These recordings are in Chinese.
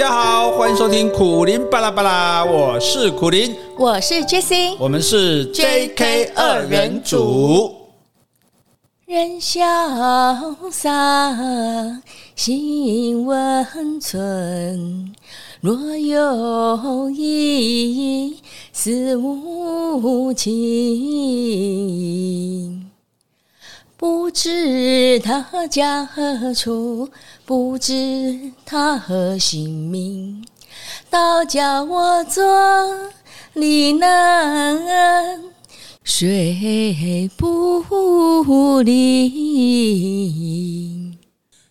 家好，欢迎收听苦林巴拉巴拉，我是苦林，我是 Jessie，我们是 JK 二人组。人潇洒，心温存。若有意，似无情，不知他家何处，不知他何姓名，倒叫我坐立难，睡不宁。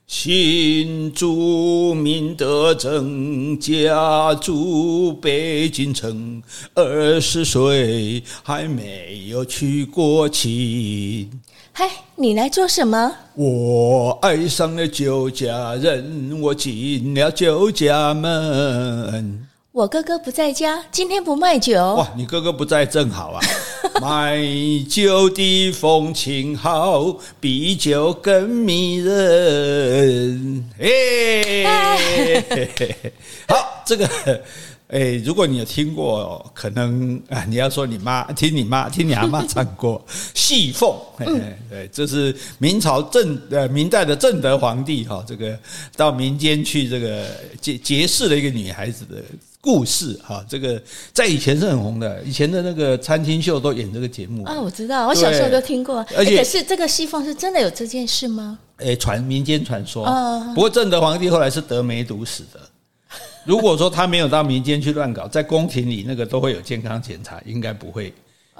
新住民的正家住北京城，二十岁还没有娶过亲。嗨，你来做什么？我爱上了酒家人，我进了酒家门。我哥哥不在家，今天不卖酒。哇，你哥哥不在正好啊。卖酒的风情好，比酒更迷人。哎，好，这个，哎，如果你有听过，可能啊，你要说你妈听你妈听你阿妈唱过《戏凤》，对，这是明朝正呃明代的正德皇帝哈，这个到民间去这个结结识了一个女孩子的。故事哈，这个在以前是很红的，以前的那个餐厅秀都演这个节目啊，我知道，我小时候都听过。而且，可是这个戏凤是真的有这件事吗？诶，传民间传说。不过正德皇帝后来是得梅毒死的。如果说他没有到民间去乱搞，在宫廷里那个都会有健康检查，应该不会。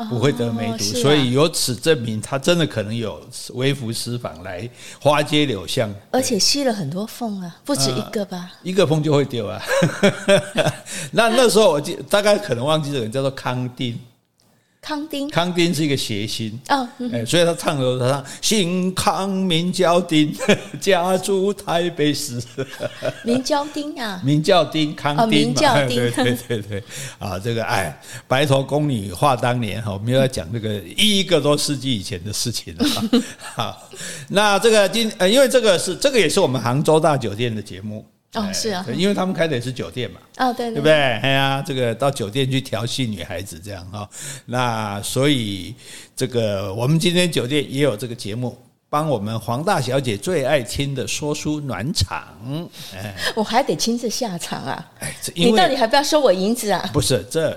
不会得梅毒，哦啊、所以由此证明他真的可能有微服私访来花街柳巷，而且吸了很多缝啊，不止一个吧？呃、一个缝就会丢啊。那那时候我记大概可能忘记这个人叫做康定。康丁，康丁是一个谐星。哦，嗯、所以他唱的时候他唱姓康名叫丁，家住台北市，名叫丁啊，名叫丁康丁嘛，名叫丁，对对对对。啊，这个哎，白头宫女话当年哈，我们要讲这个一个多世纪以前的事情了。好，那这个今呃，因为这个是这个也是我们杭州大酒店的节目。哦，是啊，因为他们开的也是酒店嘛，哦，对，对，对不对？哎呀，这个到酒店去调戏女孩子这样哈，那所以这个我们今天酒店也有这个节目，帮我们黄大小姐最爱听的说书暖场。哎，我还得亲自下场啊！哎，你到底还不要收我银子啊？不是这，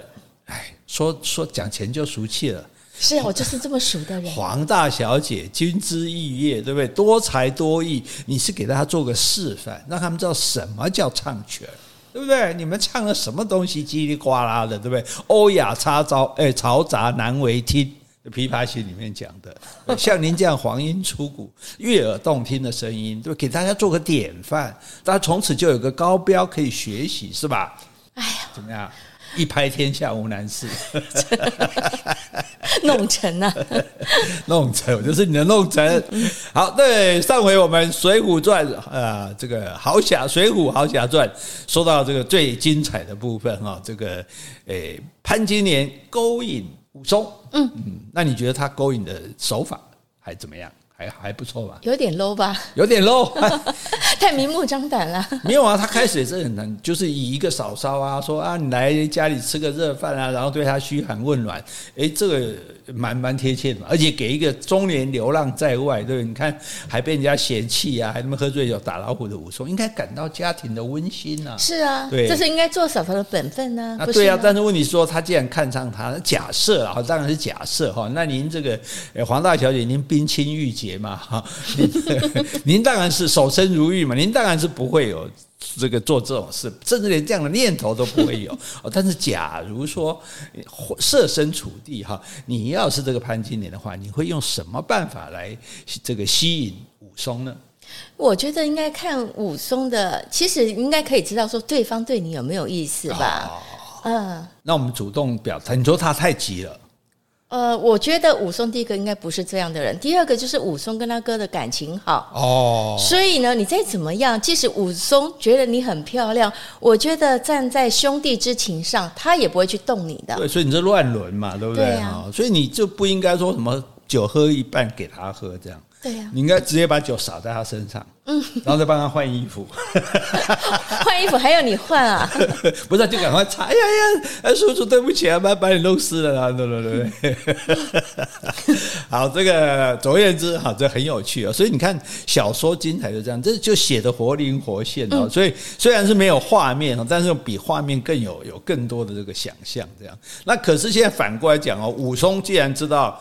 哎，说说讲钱就俗气了。是啊，我就是这么熟的人。黄大小姐君之玉叶，对不对？多才多艺，你是给大家做个示范，让他们知道什么叫唱权，对不对？你们唱了什么东西叽里呱啦的，对不对？欧雅插招，哎，嘈杂难为听。《琵琶行》里面讲的，像您这样黄莺出谷、悦耳动听的声音，对，给大家做个典范，大家从此就有个高标可以学习，是吧？哎呀，怎么样？一拍天下无难事，弄成了，弄成，我就是你的弄成。好，对，上回我们《水浒传》啊，这个豪侠《水浒豪侠传》说到这个最精彩的部分哈，这个诶潘金莲勾引武松，嗯嗯，那你觉得他勾引的手法还怎么样？还还不错吧？有点 low 吧？有点 low，太明目张胆了。没有啊，他开始也是很难，就是以一个嫂嫂啊，说啊，你来家里吃个热饭啊，然后对他嘘寒问暖，哎，这个蛮蛮贴切的嘛。而且给一个中年流浪在外，对，你看还被人家嫌弃啊，还那么喝醉酒打老虎的武松，应该感到家庭的温馨啊。是啊，对，这是应该做嫂嫂的本分呢。啊，对啊，但是问题是说，他既然看上他，假设啊，当然是假设哈。那您这个黄大小姐，您冰清玉洁。嘛哈，您 您当然是守身如玉嘛，您当然是不会有这个做这种事，甚至连这样的念头都不会有。但是假如说设身处地哈，你要是这个潘金莲的话，你会用什么办法来这个吸引武松呢？我觉得应该看武松的，其实应该可以知道说对方对你有没有意思吧？嗯，那我们主动表态，你说他太急了。呃，我觉得武松第一个应该不是这样的人，第二个就是武松跟他哥的感情好哦，所以呢，你再怎么样，即使武松觉得你很漂亮，我觉得站在兄弟之情上，他也不会去动你的。对，所以你这乱伦嘛，对不对？对啊，所以你就不应该说什么酒喝一半给他喝，这样。对呀，你应该直接把酒洒在他身上，嗯，然后再帮他换衣服，换衣服还要你换啊？不是，就赶快擦。哎呀呀，哎，叔叔对不起啊，把把你弄湿了啦，对对对对。好，这个总而言之，哈，这很有趣啊。所以你看，小说精彩就这样，这就写的活灵活现啊。所以虽然是没有画面，但是比画面更有有更多的这个想象，这样。那可是现在反过来讲哦，武松既然知道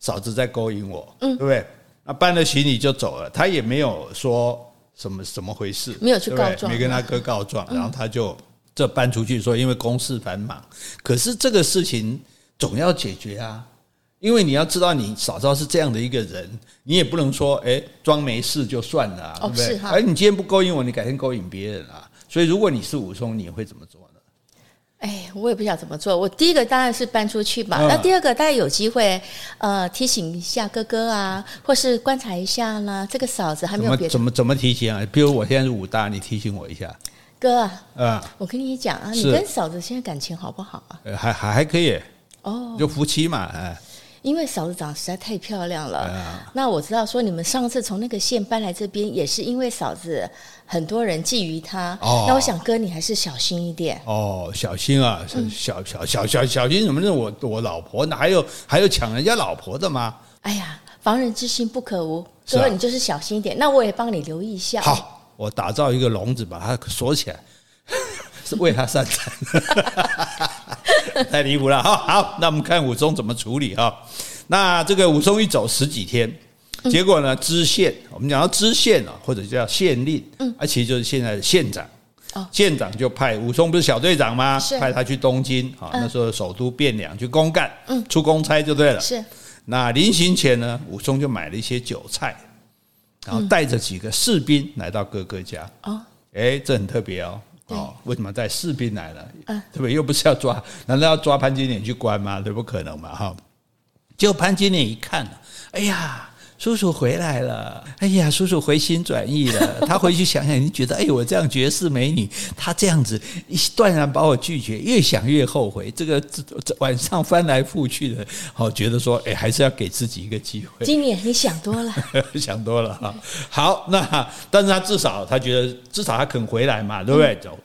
嫂子在勾引我，嗯，对不对？那搬了行李就走了，他也没有说什么怎么回事，没有去告状，没跟他哥告状，然后他就这搬出去说，因为公事繁忙。可是这个事情总要解决啊，因为你要知道，你嫂嫂是这样的一个人，你也不能说哎装没事就算了，对不对？哎，你今天不勾引我，你改天勾引别人啊。所以如果你是武松，你会怎么做？哎，我也不晓得怎么做。我第一个当然是搬出去吧。那第二个，大家有机会，呃，提醒一下哥哥啊，或是观察一下呢。这个嫂子还没有别的。怎么怎么提醒啊？比如我现在是武大，你提醒我一下。哥，啊，我跟你讲啊，你跟嫂子现在感情好不好啊？还还还可以。哦，就夫妻嘛，哎。因为嫂子长得实在太漂亮了。啊、那我知道说你们上次从那个县搬来这边，也是因为嫂子很多人觊觎她。哦。那我想哥，你还是小心一点。哦，小心啊，小小小小小心什么？呢？我我老婆哪还有还有抢人家老婆的吗？哎呀，防人之心不可无。哥，啊、你就是小心一点。那我也帮你留意一下。好，我打造一个笼子，把它锁起来，是为他散财。太离谱了哈！好，那我们看武松怎么处理哈。那这个武松一走十几天，结果呢，知县，我们讲到知县啊，或者叫县令，嗯，啊，其实就是现在的县长。哦，县长就派武松不是小队长吗？派他去东京啊，那时候首都汴梁去公干，嗯，出公差就对了。是。那临行前呢，武松就买了一些酒菜，然后带着几个士兵来到哥哥家。哦，哎，这很特别哦。哦，为什么带士兵来了？对不对？又不是要抓，难道要抓潘金莲去关吗？对，不可能嘛！哈，结果潘金莲一看，哎呀。叔叔回来了，哎呀，叔叔回心转意了。他回去想想，你觉得，哎，我这样绝世美女，他这样子一断然把我拒绝，越想越后悔。这个晚上翻来覆去的，好觉得说，哎，还是要给自己一个机会。金莲，你想多了，想多了哈。好，那但是他至少他觉得，至少他肯回来嘛，对不对？走。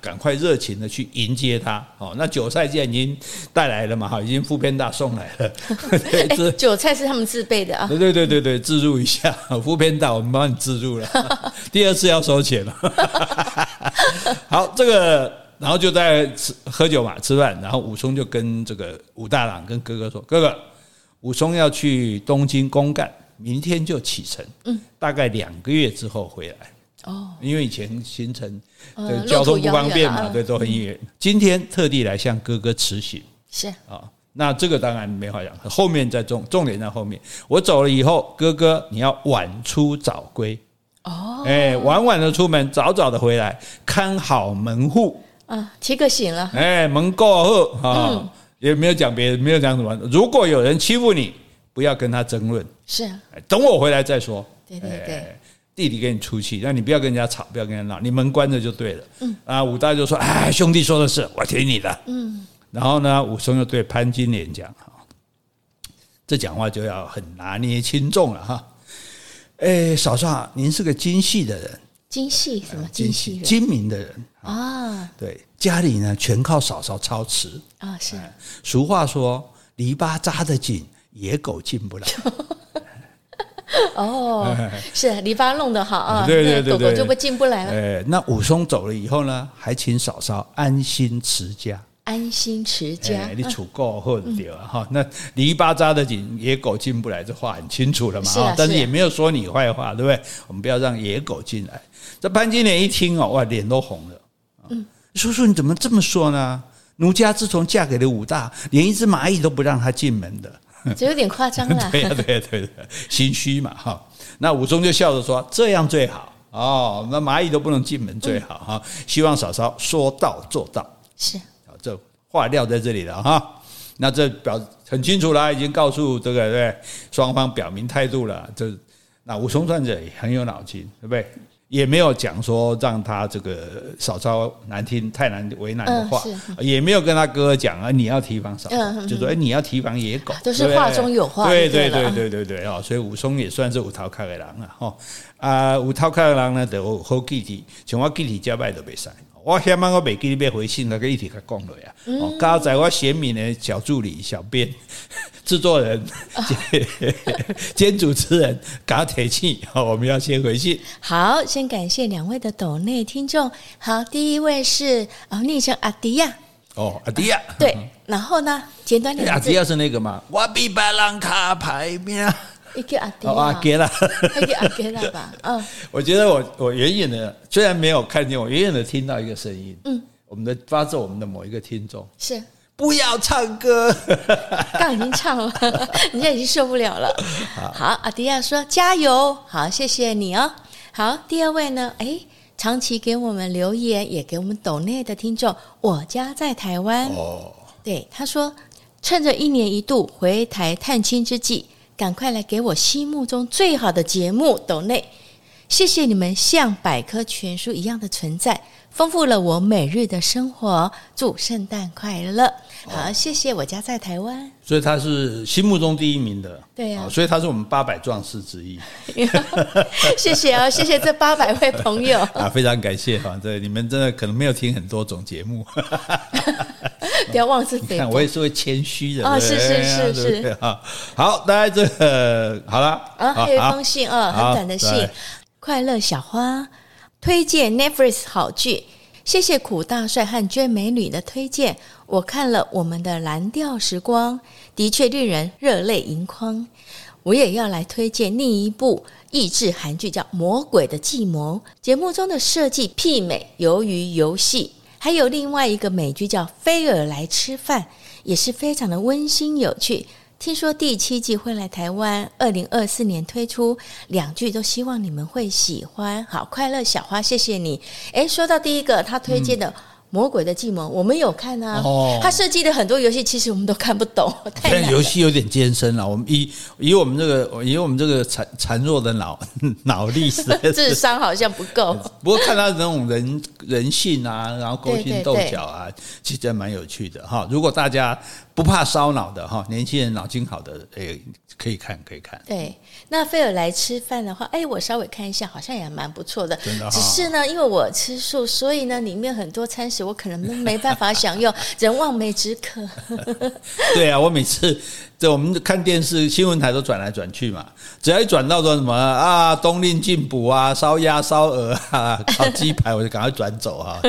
赶快热情的去迎接他哦！那韭菜既然已经带来了嘛，哈，已经副编大送来了。欸、酒菜是他们自备的啊！对对对对对，自助一下，副编大，我们帮你自助了。第二次要收钱了。好，这个然后就在吃喝酒嘛，吃饭，然后武松就跟这个武大郎跟哥哥说：“哥哥，武松要去东京公干，明天就启程，嗯，大概两个月之后回来。”哦，因为以前行程对交通不方便嘛，对，都很远。今天特地来向哥哥辞行，是。啊，那这个当然没话讲，后面再重重点在后面。我走了以后，哥哥你要晚出早归。哦，哎，晚晚的出门，早早的回来，看好门户。啊，提个醒了，哎，门过后啊，也没有讲别的，没有讲什么。如果有人欺负你，不要跟他争论，是。啊，等我回来再说。对对对。弟弟给你出气，那你不要跟人家吵，不要跟人家闹，你门关着就对了。嗯啊，武大就说：“哎，兄弟说的是，我听你的。”嗯，然后呢，武松又对潘金莲讲：“哈，这讲话就要很拿捏轻重了哈。哎，嫂嫂，您是个精细的人，精细什么？精细精明的人啊。对，家里呢全靠嫂嫂操持啊。是，俗话说，篱笆扎得紧，野狗进不来。” 哦，是篱笆弄得好啊，对对对，狗狗就不进不来了。哎，那武松走了以后呢，还请嫂嫂安心持家，安心持家，你处够后的对了哈。那篱笆扎得紧，野狗进不来，这话很清楚了嘛。啊，但是也没有说你坏话，对不对？我们不要让野狗进来。这潘金莲一听哦，哇，脸都红了。嗯，叔叔你怎么这么说呢？奴家自从嫁给了武大，连一只蚂蚁都不让他进门的。这有点夸张了。对呀，对呀，对呀，心虚嘛哈。那武松就笑着说：“这样最好哦，那蚂蚁都不能进门最好哈。希望嫂嫂说到做到。”是，这话撂在这里了哈。那这表很清楚了，已经告诉这个对双方表明态度了。这那武松算是很有脑筋，对不对？也没有讲说让他这个少操难听、太难为难的话，嗯、也没有跟他哥哥讲啊，你要提防少就说哎，你要提防野狗，都是话中有话，对对对对对对哦，所以武松也算是有头壳的人啊，哈啊，有头壳的人呢，就好记体，像我记体加拜都袂使。我希望我每记你要回信，那个一体他讲了呀。哦，刚在我贤敏的小助理、小编、制作人 兼主持人，刚提气，好，我们要先回信。好，先感谢两位的抖内听众。好，第一位是哦，昵称阿迪亚。哦，阿迪亚。对，然后呢，简短点。阿迪亚是那个嘛？我比别人卡牌面。一个阿爹，阿给了，一个阿杰了吧？嗯，我觉得我我远远的虽然没有看见，我远远的听到一个声音，嗯，我们的发自我们的某一个听众是不要唱歌，刚已经唱了，人家已经受不了了。好，好，阿迪亚说加油，好，谢谢你哦。好，第二位呢？哎，长期给我们留言也给我们抖内的听众，我家在台湾哦，对，他说趁着一年一度回台探亲之际。赶快来给我心目中最好的节目抖内，谢谢你们像百科全书一样的存在，丰富了我每日的生活。祝圣诞快乐！好，谢谢我家在台湾，所以他是心目中第一名的，对呀、啊，所以他是我们八百壮士之一。谢谢啊，谢谢这八百位朋友 啊，非常感谢哈，对你们真的可能没有听很多种节目。不要妄自菲薄，我也是会谦虚的啊！是是是是，啊，好，大家这个好了啊，还有一封信啊，很短的信。快乐小花推荐 Netflix 好剧，谢谢苦大帅和娟美女的推荐。我看了我们的蓝调时光，的确令人热泪盈眶。我也要来推荐另一部益智韩剧，叫《魔鬼的计谋》。节目中的设计媲美鱿鱼游戏。还有另外一个美剧叫《菲尔来吃饭》，也是非常的温馨有趣。听说第七季会来台湾，二零二四年推出，两句都希望你们会喜欢。好，快乐小花，谢谢你。诶，说到第一个，他推荐的。嗯魔鬼的计谋，我们有看啊。哦，他设计的很多游戏，其实我们都看不懂。但游戏有点艰深了。我们以以我们这个以我们这个残残弱的脑脑力，智商好像不够。不过看他那种人人性啊，然后勾心斗角啊，其实蛮有趣的哈。如果大家不怕烧脑的哈，年轻人脑筋好的，诶，可以看可以看。对。那菲尔来吃饭的话，哎，我稍微看一下，好像也蛮不错的。真的哈。只是呢，因为我吃素，所以呢，里面很多餐食我可能没办法享用，人望梅止渴。对啊，我每次。在我们看电视新闻台都转来转去嘛，只要一转到说什么啊冬令进补啊烧鸭烧鹅啊烤鸡排，我就赶快转走啊，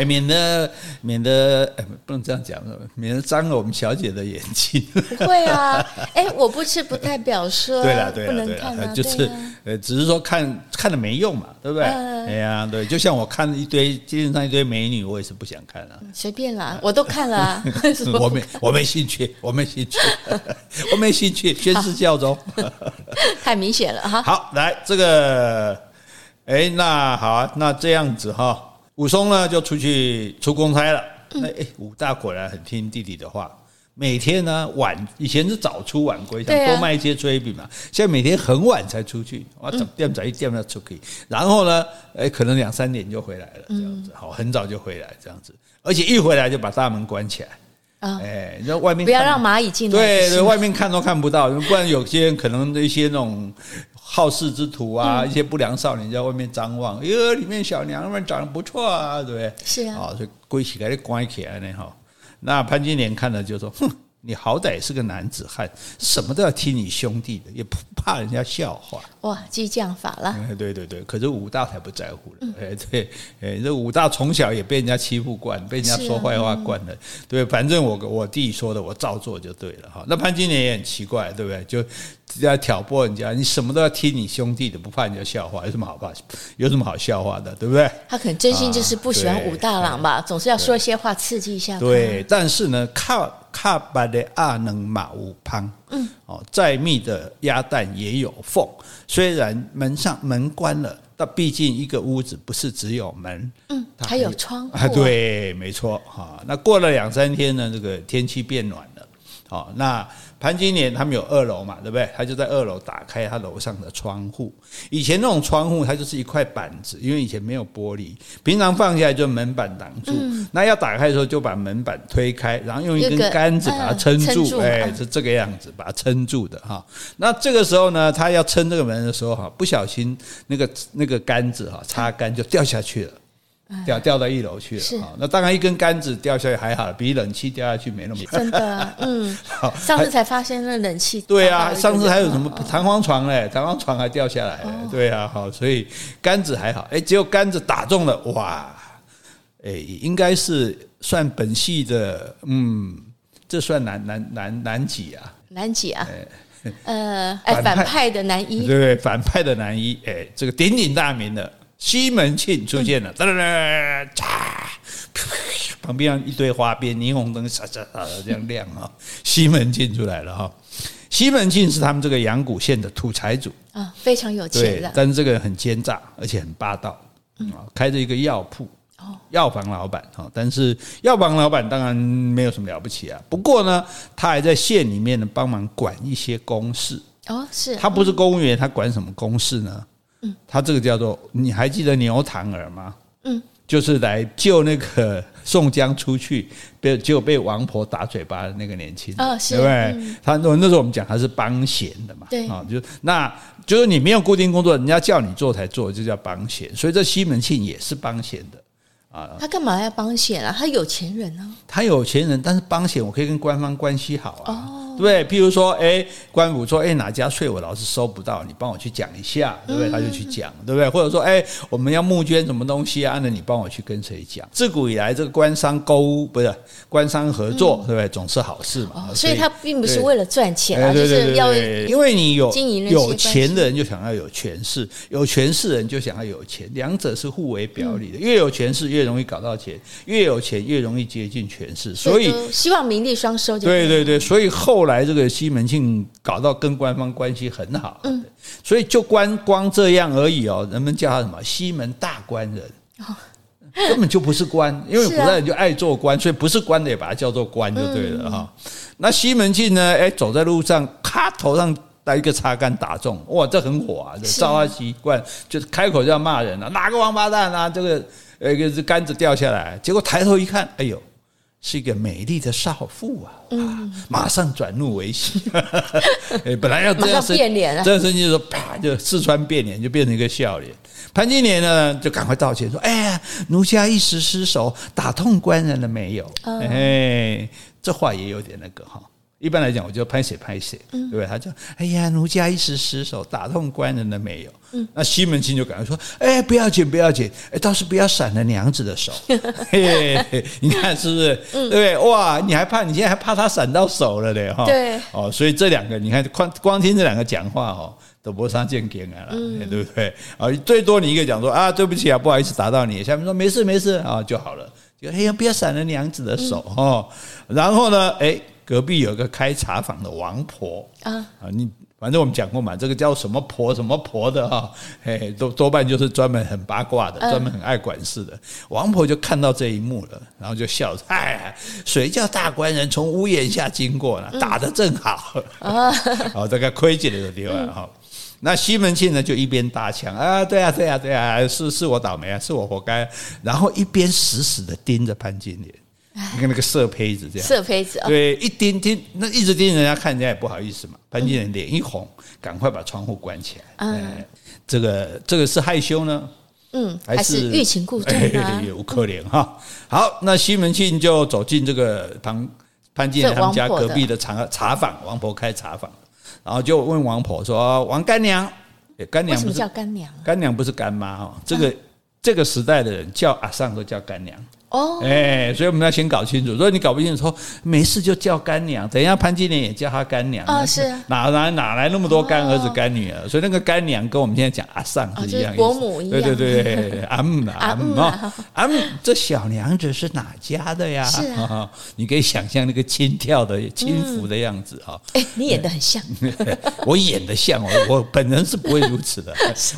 哎免得免得哎不能这样讲，免得脏了我们小姐的眼睛。不会啊，哎我不吃不代表说对了对了不能看啊，就是呃只是说看看了没用嘛，对不对？哎呀对，就像我看一堆街上一堆美女，我也是不想看啊。随便啦，我都看了啊。我没我没兴趣，我没兴趣。我没兴趣，宣誓效忠，太明显了哈。好，来这个，哎，那好啊，那这样子哈，武松呢就出去出公差了。那哎，武大果然很听弟弟的话，每天呢晚以前是早出晚归，想多卖一些炊饼嘛。现在每天很晚才出去，哇，早点早一点要出去，然后呢，哎，可能两三点就回来了，这样子，好，很早就回来这样子，而且一回来就把大门关起来。啊，哎，你在外面不要让蚂蚁进来。对对，外面看都看不到，不然有些人可能一些那种好事之徒啊，一些不良少年在外面张望，哟，里面小娘们长得不错啊，对不对？是啊，啊，所以归起来就关起来呢哈。那潘金莲看了就说，哼。你好歹是个男子汉，什么都要听你兄弟的，也不怕人家笑话。哇，激将法了！对对对，可是武大才不在乎了。哎、嗯，对，哎，这武大从小也被人家欺负惯，被人家说坏话惯了。啊嗯、对，反正我我弟说的，我照做就对了哈。那潘金莲也很奇怪，对不对？就。要挑拨人家，你什么都要听你兄弟的，不怕人家笑话，有什么好怕？有什么好笑话的，对不对？他可能真心就是不喜欢武大郎吧，总是要说一些话刺激一下。对，但是呢，卡卡巴的阿能马乌旁，嗯，哦，再密的鸭蛋也有缝。虽然门上门关了，但毕竟一个屋子不是只有门，嗯，还，还有窗户。啊，对，没错哈。那过了两三天呢，这个天气变暖了。好，那潘金莲他们有二楼嘛，对不对？他就在二楼打开他楼上的窗户。以前那种窗户，它就是一块板子，因为以前没有玻璃，平常放下来就门板挡住。嗯、那要打开的时候，就把门板推开，然后用一根杆子把它撑住，哎，是这个样子把它撑住的哈。那这个时候呢，他要撑这个门的时候哈，不小心那个那个杆子哈插杆就掉下去了。掉掉到一楼去了，是那当然一根杆子掉下去还好，比冷气掉下去没那么真的，嗯，好，上次才发现那冷气，对啊，上次还有什么弹簧床嘞？弹簧床还掉下来，对啊，好，所以杆子还好，哎，只有杆子打中了，哇，哎，应该是算本系的，嗯，这算男男男男几啊？男几啊？呃，哎，反派的男一，对对，反派的男一，哎，这个鼎鼎大名的。西门庆出现了，哒哒哒，嚓，旁边一堆花边，霓虹灯闪闪闪的这样亮啊！西门庆出来了哈，西门庆是他们这个阳谷县的土财主。啊，非常有钱的，但是这个人很奸诈，而且很霸道啊，开着一个药铺哦，药房老板哈，但是药房老板当然没有什么了不起啊，不过呢，他还在县里面呢帮忙管一些公事。哦，是他不是公务员，他管什么公事呢？嗯，他这个叫做，你还记得牛堂儿吗？嗯，就是来救那个宋江出去，被就被王婆打嘴巴的那个年轻人，哦，是，对不对？嗯，他那时候我们讲他是帮闲的嘛，对啊，就那就是你没有固定工作，人家叫你做才做，就叫帮闲。所以这西门庆也是帮闲的。啊，他干嘛要帮闲啊？他有钱人啊，他有钱人，但是帮闲我可以跟官方关系好啊。哦，对，譬如说，哎，官府说，哎，哪家税我老是收不到，你帮我去讲一下，对不对？他就去讲，对不对？或者说，哎，我们要募捐什么东西啊？那你帮我去跟谁讲？自古以来，这个官商勾不是官商合作，对不对？总是好事嘛。所以他并不是为了赚钱啊，就是要因为你有有钱的人就想要有权势，有权势的人就想要有钱，两者是互为表里的。越有权势越越容易搞到钱，越有钱越容易接近权势，所以希望名利双收。对对对，所以后来这个西门庆搞到跟官方关系很好，嗯，所以就光光这样而已哦，人们叫他什么西门大官人，根本就不是官，因为古 代人就爱做官，所以不是官的也把它叫做官就对了哈。那西门庆呢？哎，走在路上，咔，头上带一个插杆打中，哇，这很火啊！照他习惯，就是开口就要骂人了，哪个王八蛋啊？这个。一个是杆子掉下来，结果抬头一看，哎呦，是一个美丽的少妇啊！嗯，马上转怒为喜，本来要这样生变脸了，这样生气的时候，啪就四川变脸，就变成一个笑脸。潘金莲呢，就赶快道歉说：“哎呀，奴家一时失手，打痛官人了没有？”哎，这话也有点那个哈。一般来讲，我就拍写拍谢，对不对？他就哎呀，奴家一时失手，打痛官人了没有？嗯，那西门庆就赶快说：“哎，不要紧，不要紧，哎，倒是不要闪了娘子的手。嘿嘿”你看是不是？对不对？哇，你还怕？你现在还怕他闪到手了嘞？哈，对。哦，所以这两个，你看光光听这两个讲话，哦，都不上见见啊了，对不对？啊，最多你一个讲说啊，对不起啊，不好意思打到你。下面说没事没事啊就好了。就哎呀，不要闪了娘子的手哦。然后呢，哎。隔壁有个开茶坊的王婆啊啊，你反正我们讲过嘛，这个叫什么婆什么婆的哈，嘿，多多半就是专门很八卦的，专门很爱管事的。王婆就看到这一幕了，然后就笑着：“ 哎，谁叫大官人从屋檐下经过呢？打得正好啊！好，这个亏起来的地方哈。那西门庆呢，就一边搭腔啊，对啊，对啊，对啊，是是我倒霉啊，是我活该。然后一边死死的盯着潘金莲。你看那个色胚子这样，色胚子啊，对，一盯盯，那一直盯人家看人家也不好意思嘛。潘金莲脸一红，赶快把窗户关起来。嗯，这个这个是害羞呢，嗯，还是欲擒故纵啊？有可怜哈。好，那西门庆就走进这个旁潘金莲他们家隔壁的茶茶坊，王婆开茶坊，然后就问王婆说：“王干娘，干娘什么叫干娘？干娘不是干妈哦。这个这个时代的人叫阿尚都叫干娘。”哦，哎，所以我们要先搞清楚。如果你搞不清楚，说没事就叫干娘，等一下潘金莲也叫她干娘啊。是哪来哪来那么多干儿子干女儿？所以那个干娘跟我们现在讲阿尚是一样一样。对对对，阿姆阿姆啊，阿姆，这小娘子是哪家的呀？是啊，你可以想象那个轻跳的轻浮的样子啊。哎，你演的很像，我演的像，我我本人是不会如此的，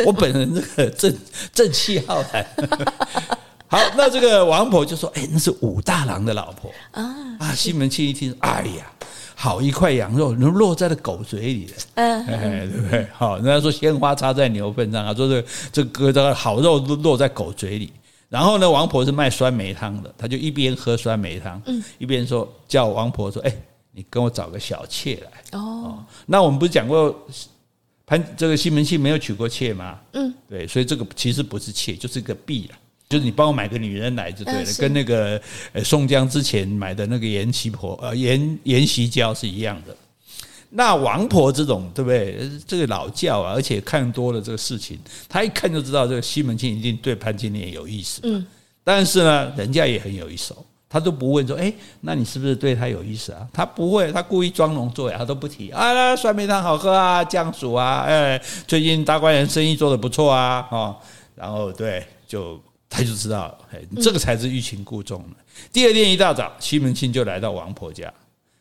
我本人这个正正气浩然。好，那这个王婆就说：“哎，那是武大郎的老婆啊！”啊，西门庆一听，哎呀，好一块羊肉能落在了狗嘴里了，嗯，对不对？好，人家说鲜花插在牛粪上啊，说这这个这个好肉都落在狗嘴里。然后呢，王婆是卖酸梅汤的，他就一边喝酸梅汤，嗯，一边说叫王婆说：“哎，你跟我找个小妾来。”哦，那我们不是讲过潘这个西门庆没有娶过妾吗？嗯，对，所以这个其实不是妾，就是个婢了。就是你帮我买个女人来就对了，跟那个呃宋江之前买的那个阎媳婆呃阎阎锡娇是一样的。那王婆这种对不对？这个老教啊，而且看多了这个事情，他一看就知道这个西门庆一定对潘金莲有意思。嗯，但是呢，人家也很有一手，他都不问说，哎，那你是不是对他有意思啊？他不会，他故意装聋作哑，他都不提啊。酸梅汤好喝啊，酱薯啊，哎，最近大观园生意做得不错啊，哦，然后对就。他就知道，哎，这个才是欲擒故纵了。第二天一大早，西门庆就来到王婆家，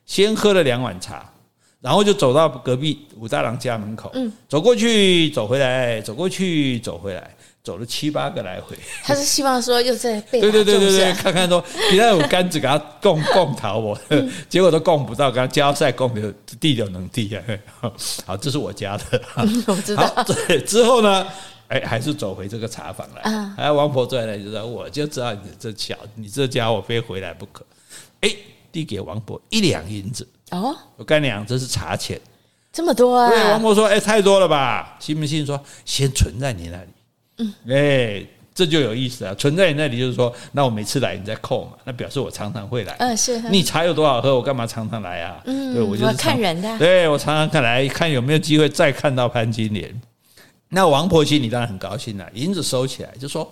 先喝了两碗茶，然后就走到隔壁武大郎家门口，嗯，走过去，走回来，走过去，走回来，走了七八个来回。他是希望说又在被对对对对对，看看说，你那有杆子给他供 供逃我，结果都供不到，给他交赛供的地就能地啊。好，这是我家的，我知道。对，之后呢？哎，还是走回这个茶房来。哎，王婆坐在那里就说：“我就知道你这巧，你这家伙非回来不可。”哎，递给王婆一两银子。哦，我干娘，这是茶钱，这么多啊？对，王婆说：“哎，太多了吧？”信不信说：“先存在你那里。”嗯，哎，这就有意思啊！存在你那里，就是说，那我每次来你再扣嘛，那表示我常常会来。嗯，是。你茶有多少喝，我干嘛常常来啊？嗯，对，我就是看人的。对，我常常看来看有没有机会再看到潘金莲。那王婆心里当然很高兴了，银子收起来就说：“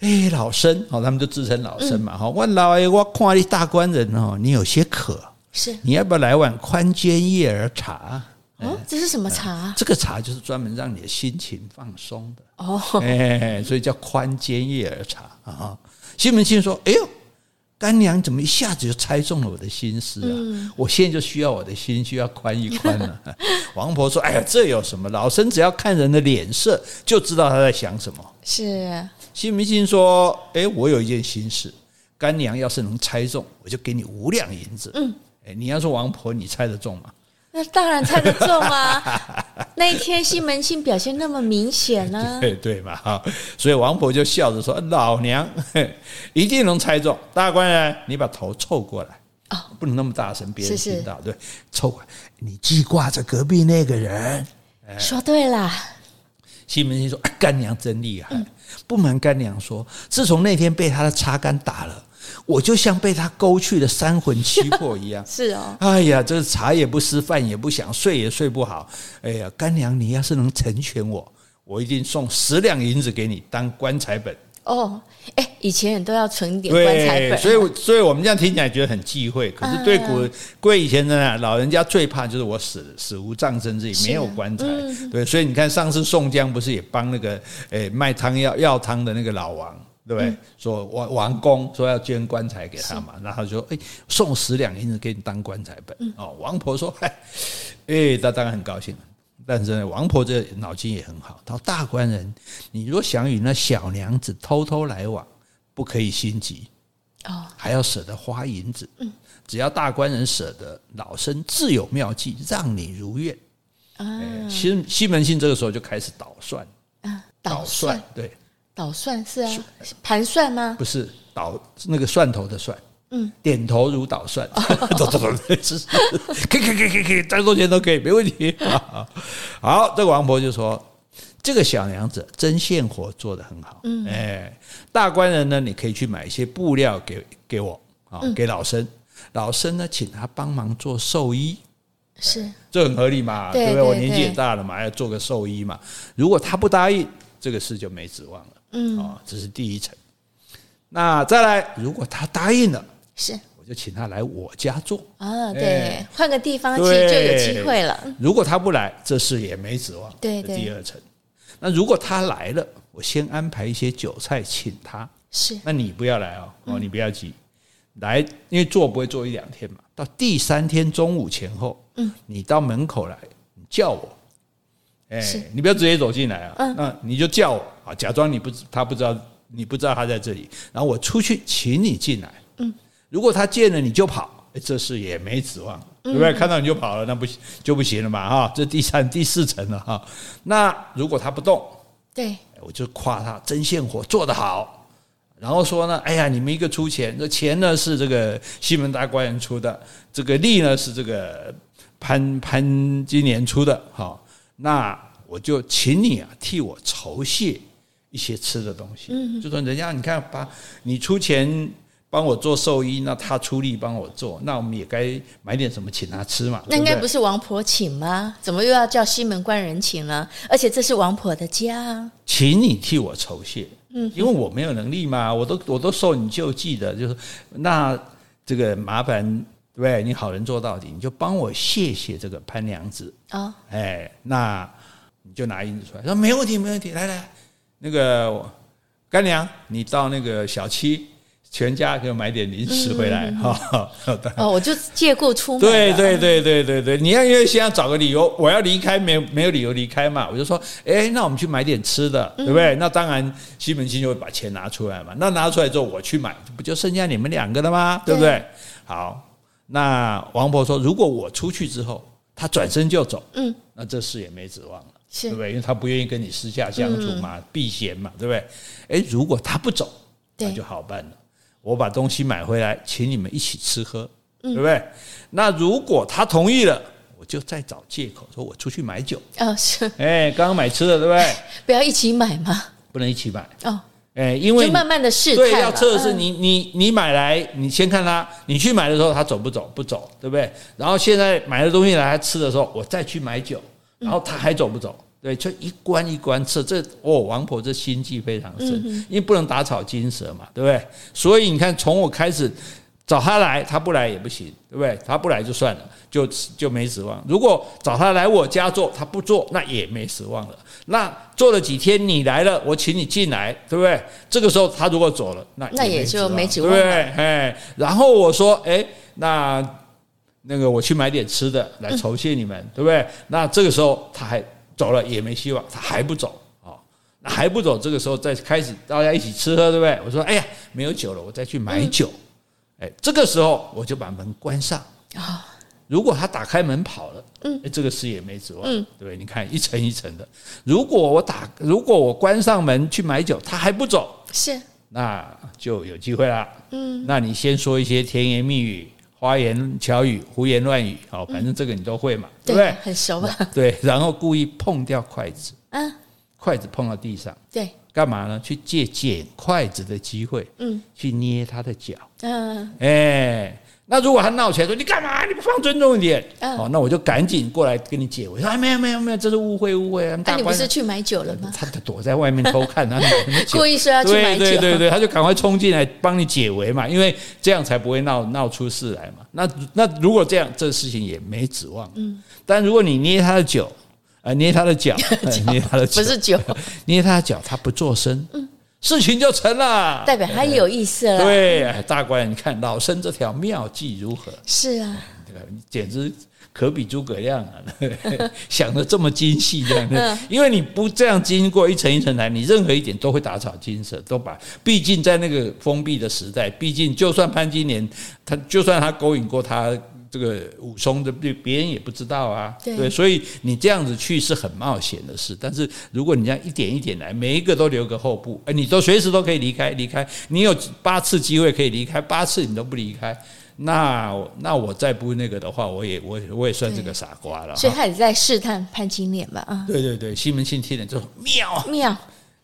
哎，老生哦，他们就自称老生嘛哈。我老爷，我看你大官人哦，你有些渴，是你要不要来碗宽肩叶儿茶？哦，这是什么茶？这个茶就是专门让你的心情放松的哦。哎，所以叫宽肩叶儿茶啊。西门庆说：哎呦。”干娘怎么一下子就猜中了我的心思啊？嗯、我现在就需要我的心需要宽一宽了。王婆说：“哎呀，这有什么？老身只要看人的脸色就知道他在想什么。”是。信不信说：“哎，我有一件心事，干娘要是能猜中，我就给你五两银子。嗯，哎，你要说王婆，你猜得中吗？” 那当然猜得中啊！那一天西门庆表现那么明显呢，对对嘛哈，所以王婆就笑着说：“老娘一定能猜中。”大官人，你把头凑过来哦，不能那么大声，别人听到。对，凑过来，你记挂着隔壁那个人。说对了。西门庆说：“干娘真厉害。”不瞒干娘说，自从那天被他的茶杆打了。我就像被他勾去的三魂七魄一样，是哦。哎呀，这个茶也不思，饭也不想，睡也睡不好。哎呀，干娘，你要是能成全我，我一定送十两银子给你当棺材本。哦，哎，以前人都要存点棺材本，所以，所以我们这样听起来觉得很忌讳。可是对古归以前的老人家最怕就是我死死无葬身之地，没有棺材。对，所以你看上次宋江不是也帮那个诶卖汤药药汤的那个老王。对不对？说王王公说要捐棺材给他嘛，然后就说：“哎，送十两银子给你当棺材本。”哦，王婆说：“嗨，哎，他当然很高兴。但是呢，王婆这脑筋也很好。他说：“大官人，你若想与那小娘子偷偷来往，不可以心急哦，还要舍得花银子。嗯，只要大官人舍得，老身自有妙计，让你如愿。啊，西西门庆这个时候就开始捣蒜，啊，捣蒜对。”捣蒜是啊，盘蒜吗？不是捣那个蒜头的蒜，嗯，点头如捣蒜，走走 走，是是，可以可以可以可以，再多钱都可以，没问题。好，这个王婆就说：“这个小娘子针线活做得很好，嗯，哎，大官人呢，你可以去买一些布料给给我啊，给老生，老生呢，请他帮忙做寿衣，是，这很合理嘛，对不对？我年纪也大了嘛，要做个寿衣嘛。如果他不答应，这个事就没指望了。”嗯，哦，这是第一层。那再来，如果他答应了，是，我就请他来我家做。啊，对，换个地方，其实就有机会了。如果他不来，这事也没指望。对对。第二层，那如果他来了，我先安排一些酒菜请他。是。那你不要来哦，哦，你不要急，来，因为做不会做一两天嘛。到第三天中午前后，嗯，你到门口来，你叫我。哎，你不要直接走进来啊！嗯，那你就叫我啊，假装你不他不知道，你不知道他在这里，然后我出去请你进来。嗯，如果他见了你就跑，这事也没指望，对不对？看到你就跑了，那不行就不行了嘛，哈，这第三、第四层了，哈。那如果他不动，对，我就夸他针线活做得好，然后说呢，哎呀，你们一个出钱，这钱呢是这个西门大官人出的，这个力呢是这个潘潘金莲出的，哈，那我就请你啊替我酬谢一些吃的东西，嗯，就说人家你看把你出钱。帮我做寿衣，那他出力帮我做，那我们也该买点什么请他吃嘛。那应该不是王婆请吗？怎么又要叫西门官人请呢？而且这是王婆的家，请你替我酬谢。嗯，因为我没有能力嘛，我都我都受你救济的，就是那这个麻烦，对不对？你好人做到底，你就帮我谢谢这个潘娘子啊。哦、哎，那你就拿银子出来，说没问题，没问题。来来，那个干娘，你到那个小七。全家给我买点零食回来哈。嗯、哦，我就借故出门。对对对对对对，你要因为先要找个理由，我要离开，没没有理由离开嘛。我就说，哎，那我们去买点吃的，对不对？嗯、那当然，西门庆就会把钱拿出来嘛。那拿出来之后，我去买，不就剩下你们两个了吗？对不对？对好，那王婆说，如果我出去之后，他转身就走，嗯，那这事也没指望了，是对不对？因为他不愿意跟你私下相处嘛，嗯、避嫌嘛，对不对？哎，如果他不走，那就好办了。我把东西买回来，请你们一起吃喝，对不对？那如果他同意了，我就再找借口说我出去买酒。哦，是。哎，刚刚买吃的，对不对？不要一起买吗？不能一起买。哦，哎，因为就慢慢的试探。对，要测试你，你你买来，你先看他，你去买的时候他走不走？不走，对不对？然后现在买了东西来吃的时候，我再去买酒，然后他还走不走？对，就一关一关测，这哦，王婆这心计非常深，因为不能打草惊蛇嘛，对不对？所以你看，从我开始找他来，他不来也不行，对不对？他不来就算了，就就没指望。如果找他来我家做，他不做，那也没指望了。那做了几天，你来了，我请你进来，对不对？这个时候他如果走了，那那也就没指望了，对不对？哎，然后我说，哎，那那个我去买点吃的来酬谢你们，对不对？那这个时候他还。走了也没希望，他还不走啊？那还不走，这个时候再开始大家一起吃喝，对不对？我说，哎呀，没有酒了，我再去买酒。哎，这个时候我就把门关上啊。如果他打开门跑了，嗯，这个事也没指望，对不对？你看一层一层的。如果我打，如果我关上门去买酒，他还不走，是，那就有机会了。嗯，那你先说一些甜言蜜语。花言巧语、胡言乱语，好，反正这个你都会嘛，嗯、对不对？很熟吧？对，然后故意碰掉筷子，嗯，筷子碰到地上，对，干嘛呢？去借捡筷子的机会，嗯，去捏他的脚，嗯，哎。那如果他闹起来说，你干嘛？你不放尊重一点？哦，那我就赶紧过来跟你解围。说哎，没有没有没有，这是误会误会啊！那你不是去买酒了吗？他躲在外面偷看，他？故意说要去买酒。对对对对，他就赶快冲进来帮你解围嘛，因为这样才不会闹闹出事来嘛。那那如果这样，这事情也没指望。嗯，但如果你捏他的酒，啊，捏他的脚，捏他的脚，不是酒，捏他的脚，他不做声。嗯。事情就成了，代表他有意思了。对，大官人，你看老生这条妙计如何？是啊，这个简直可比诸葛亮啊！想的这么精细，这样的，因为你不这样经过一层一层来，你任何一点都会打草惊蛇，都把。毕竟在那个封闭的时代，毕竟就算潘金莲，他就算他勾引过他。这个武松的别别人也不知道啊，对，对，所以你这样子去是很冒险的事。但是如果你这样一点一点来，每一个都留个后步，哎，你都随时都可以离开，离开。你有八次机会可以离开，八次你都不离开，那那我再不那个的话，我也我也我也算是个傻瓜了。所以他也在试探潘金莲吧？啊，对对对，西门庆听了之后妙妙。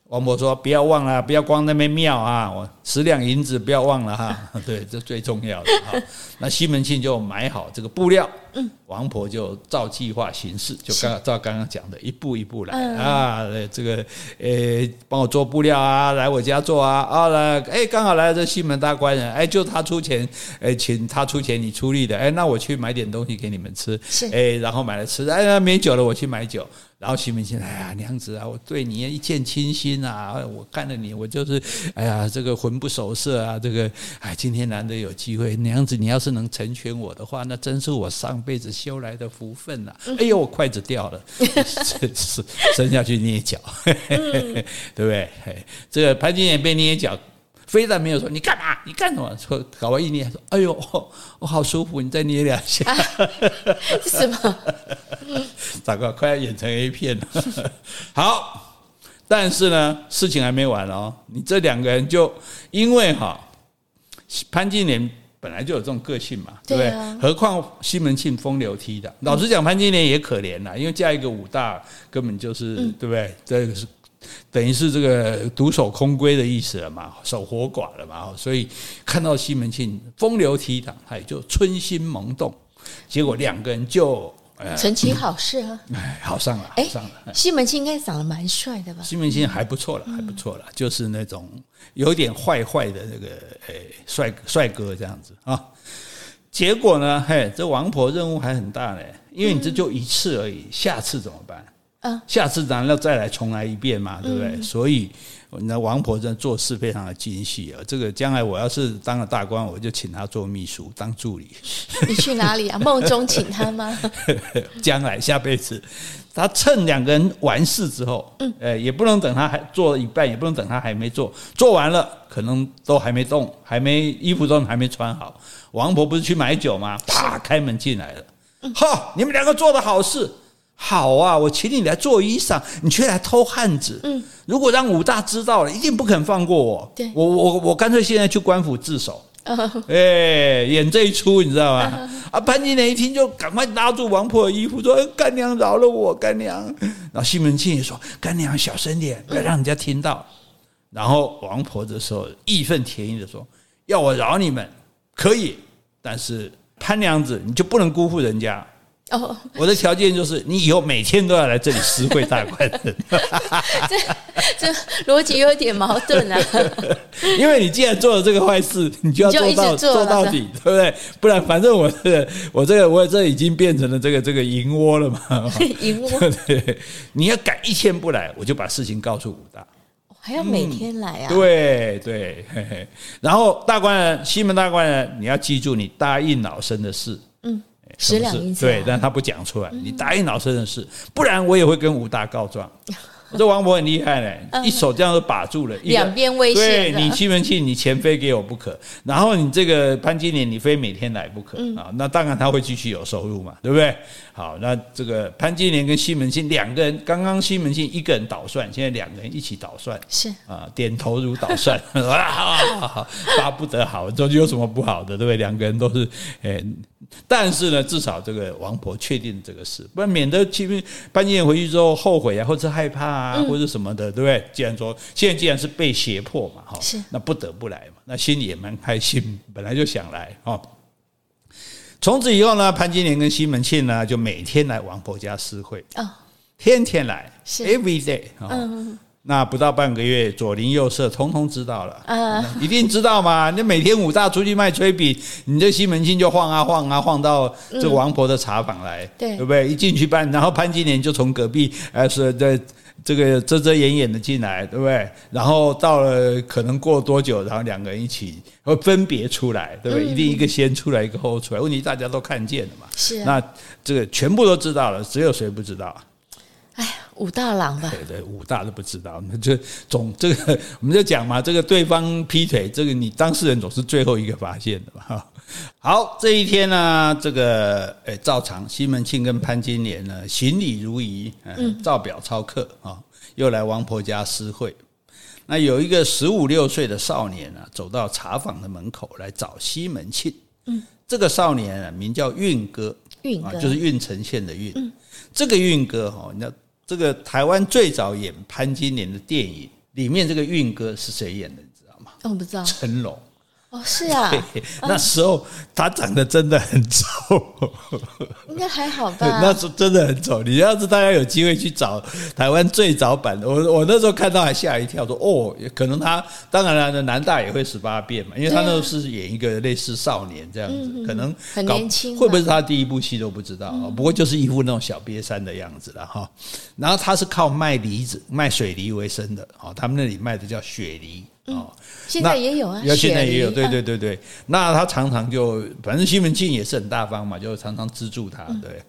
王婆说：“不要忘了，不要光那边庙啊！我十两银子不要忘了哈。对，这最重要的哈。那西门庆就买好这个布料，嗯，王婆就照计划行事，就刚照刚刚讲的一步一步来啊。这个呃，帮我做布料啊，来我家做啊啊来，哎，刚好来了这西门大官人，哎，就他出钱，哎，请他出钱，你出力的，哎，那我去买点东西给你们吃，是，哎，然后买了吃，哎，那没酒了，我去买酒。”然后西门庆，哎呀，娘子啊，我对你一见倾心啊！我看着你，我就是，哎呀，这个魂不守舍啊！这个，哎，今天难得有机会，娘子，你要是能成全我的话，那真是我上辈子修来的福分呐、啊！哎呦，我筷子掉了，是是，伸下去捏脚，对不对？这个潘金莲被捏脚，非但没有说你干嘛，你干什么，说搞完一捏说，哎呦，我好舒服，你再捏两下，啊、是吗？糟糕，快要演成 A 片了。好，但是呢，事情还没完哦。你这两个人就因为哈，潘金莲本来就有这种个性嘛，对不对？何况西门庆风流倜傥。老实讲，潘金莲也可怜了，因为嫁一个武大，根本就是对不对？这个是。等于是这个独守空闺的意思了嘛，守活寡了嘛，所以看到西门庆风流倜傥，他也就春心萌动，结果两个人就成其好事啊，哎，好上了，好上了。西门庆应该长得蛮帅的吧？西门庆还不错了，还不错了，就是那种有点坏坏的那个哎帅帅哥这样子啊。结果呢，嘿，这王婆任务还很大呢，因为你这就一次而已，下次怎么办？嗯，下次难道再来重来一遍嘛？对不对？嗯、所以，那王婆真的做事非常的精细啊。这个将来我要是当了大官，我就请她做秘书当助理。你去哪里啊？梦中请她吗？将来下辈子，他趁两个人完事之后，嗯，呃，也不能等他还做一半，也不能等他还没做，做完了可能都还没动，还没衣服都还没穿好。王婆不是去买酒吗？啪，开门进来了。哈，你们两个做的好事。好啊，我请你来做衣裳，你却来偷汉子。嗯，如果让武大知道了，一定不肯放过我。对，我我我干脆现在去官府自首。哎，演这一出，你知道吗？啊，潘金莲一听就赶快拉住王婆的衣服，说：“干娘饶了我，干娘。”然后西门庆也说：“干娘小声点，不要让人家听到。”然后王婆这时候义愤填膺的说：“要我饶你们可以，但是潘娘子你就不能辜负人家。”哦，我的条件就是你以后每天都要来这里私会大官人。这这逻辑有点矛盾啊！因为你既然做了这个坏事，你就要做到做，做到底，对不对？不然反正我这个我这个我这已经变成了这个这个银窝了嘛。银窝，对，你要敢一天不来，我就把事情告诉武大。还要每天来啊？嗯、对对嘿嘿，然后大官人西门大官人，你要记住你答应老生的事。嗯。十两银子，对，但他不讲出来。你答应老师的事，不然我也会跟武大告状。这王婆很厉害嘞，一手这样都把住了，两边威胁。对你西门庆，你钱非给我不可。然后你这个潘金莲，你非每天来不可啊。那当然他会继续有收入嘛，对不对？好，那这个潘金莲跟西门庆两个人，刚刚西门庆一个人捣蒜，现在两个人一起捣蒜，是啊，点头如捣蒜 啊，巴不得好，这就有什么不好的，对不对？两个人都是，哎。但是呢，至少这个王婆确定这个事，不然免得西门潘金莲回去之后后悔啊，或者害怕啊，或者什么的，对不对？既然说现在既然是被胁迫嘛，哈，是那不得不来嘛，那心里也蛮开心，本来就想来哈。从此以后呢，潘金莲跟西门庆呢就每天来王婆家私会，天天来，every day，嗯。那不到半个月，左邻右舍通通知道了，嗯，一定知道嘛？你每天武大出去卖炊饼，你这西门庆就晃啊晃啊晃到这个王婆的茶坊来，对，对不对？一进去办，然后潘金莲就从隔壁，呃，是在这个遮遮掩掩的进来，对不对？然后到了可能过多久，然后两个人一起会分别出来，对不对？一定一个先出来，一个后出来。问题大家都看见了嘛？是，那这个全部都知道了，只有谁不知道？哎呀，武大郎吧？对对，武大都不知道，那就总这个，我们就讲嘛，这个对方劈腿，这个你当事人总是最后一个发现的嘛。哈，好，这一天呢，这个诶，照常，西门庆跟潘金莲呢，行礼如仪，嗯，照表操课啊，又来王婆家私会。那有一个十五六岁的少年啊，走到茶坊的门口来找西门庆。嗯，这个少年啊，名叫运哥，运哥就是运城县的运。嗯，这个运哥哈，你知道。这个台湾最早演潘金莲的电影里面，这个运哥是谁演的？你知道吗？我不知道。成龙。哦，是啊，那时候他长得真的很丑，应该还好吧？那时候真的很丑。你要是大家有机会去找台湾最早版的，我我那时候看到还吓一跳，说哦，可能他当然了，南大也会十八变嘛，因为他那时候是演一个类似少年这样子，可能很年轻，会不会是他第一部戏都不知道？不过就是一副那种小瘪三的样子了哈。然后他是靠卖梨子、卖水梨为生的，哦，他们那里卖的叫雪梨。哦，现在也有啊，现在也有，对对对对。那他常常就，反正西门庆也是很大方嘛，就常常资助他，对。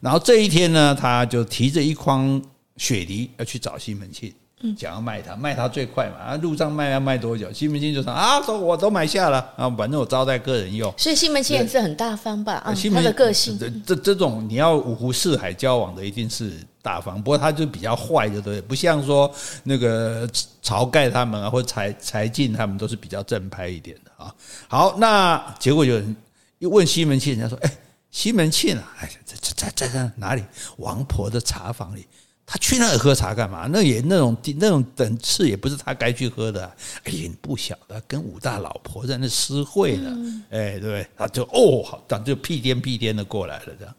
然后这一天呢，他就提着一筐雪梨要去找西门庆。想要卖它，卖它最快嘛。啊，路上卖要卖多久？西门庆就说啊，都我都买下了啊，反正我招待客人用。所以西门庆也是很大方吧？啊，他的个性，这这这种你要五湖四海交往的，一定是大方。不过他就比较坏，就对，不像说那个晁盖他们啊，或者柴柴进他们都是比较正派一点的啊。好，那结果有人又问西门庆，人家说，哎，西门庆啊，哎，在在在在哪里？王婆的茶房里。他去那儿喝茶干嘛？那也那种那种等次也不是他该去喝的。哎呀，你不晓得，跟武大老婆在那私会呢。哎，对不对？他就哦，好，这样就屁颠屁颠的过来了。这样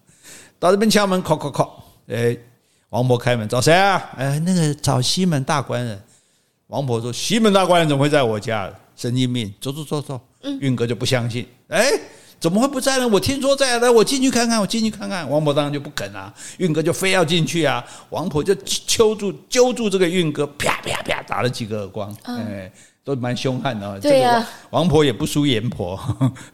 到这边敲门，敲敲敲。哎，王婆开门，找谁啊？哎，那个找西门大官人。王婆说：西门大官人怎么会在我家？神经病！走走走走。运哥就不相信。哎。怎么会不在呢？我听说在，来我进去看看，我进去看看。王婆当然就不肯啊，运哥就非要进去啊。王婆就揪住揪住这个运哥，啪啪啪打了几个耳光，哎。都蛮凶悍的，对呀，王婆也不输阎婆，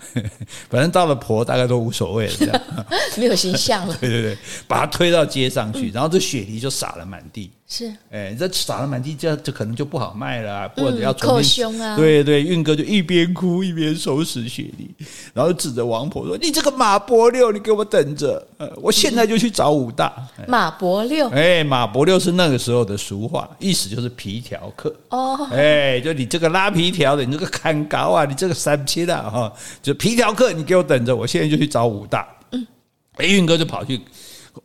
反正到了婆大概都无所谓了，这样 没有形象了。对对对，把他推到街上去，然后这雪梨就洒了满地。是，哎，这洒了满地，这这可能就不好卖了，或者要扣凶啊。对对，运哥就一边哭一边收拾雪梨，然后指着王婆说：“你这个马伯六，你给我等着，我现在就去找武大。”马伯六，哎，马伯六是那个时候的俗话，意思就是皮条客。哦，哎，就你这个。这个拉皮条的，你这个砍高啊，你这个三七的哈，就皮条客，你给我等着，我现在就去找武大。嗯，哎，运哥就跑去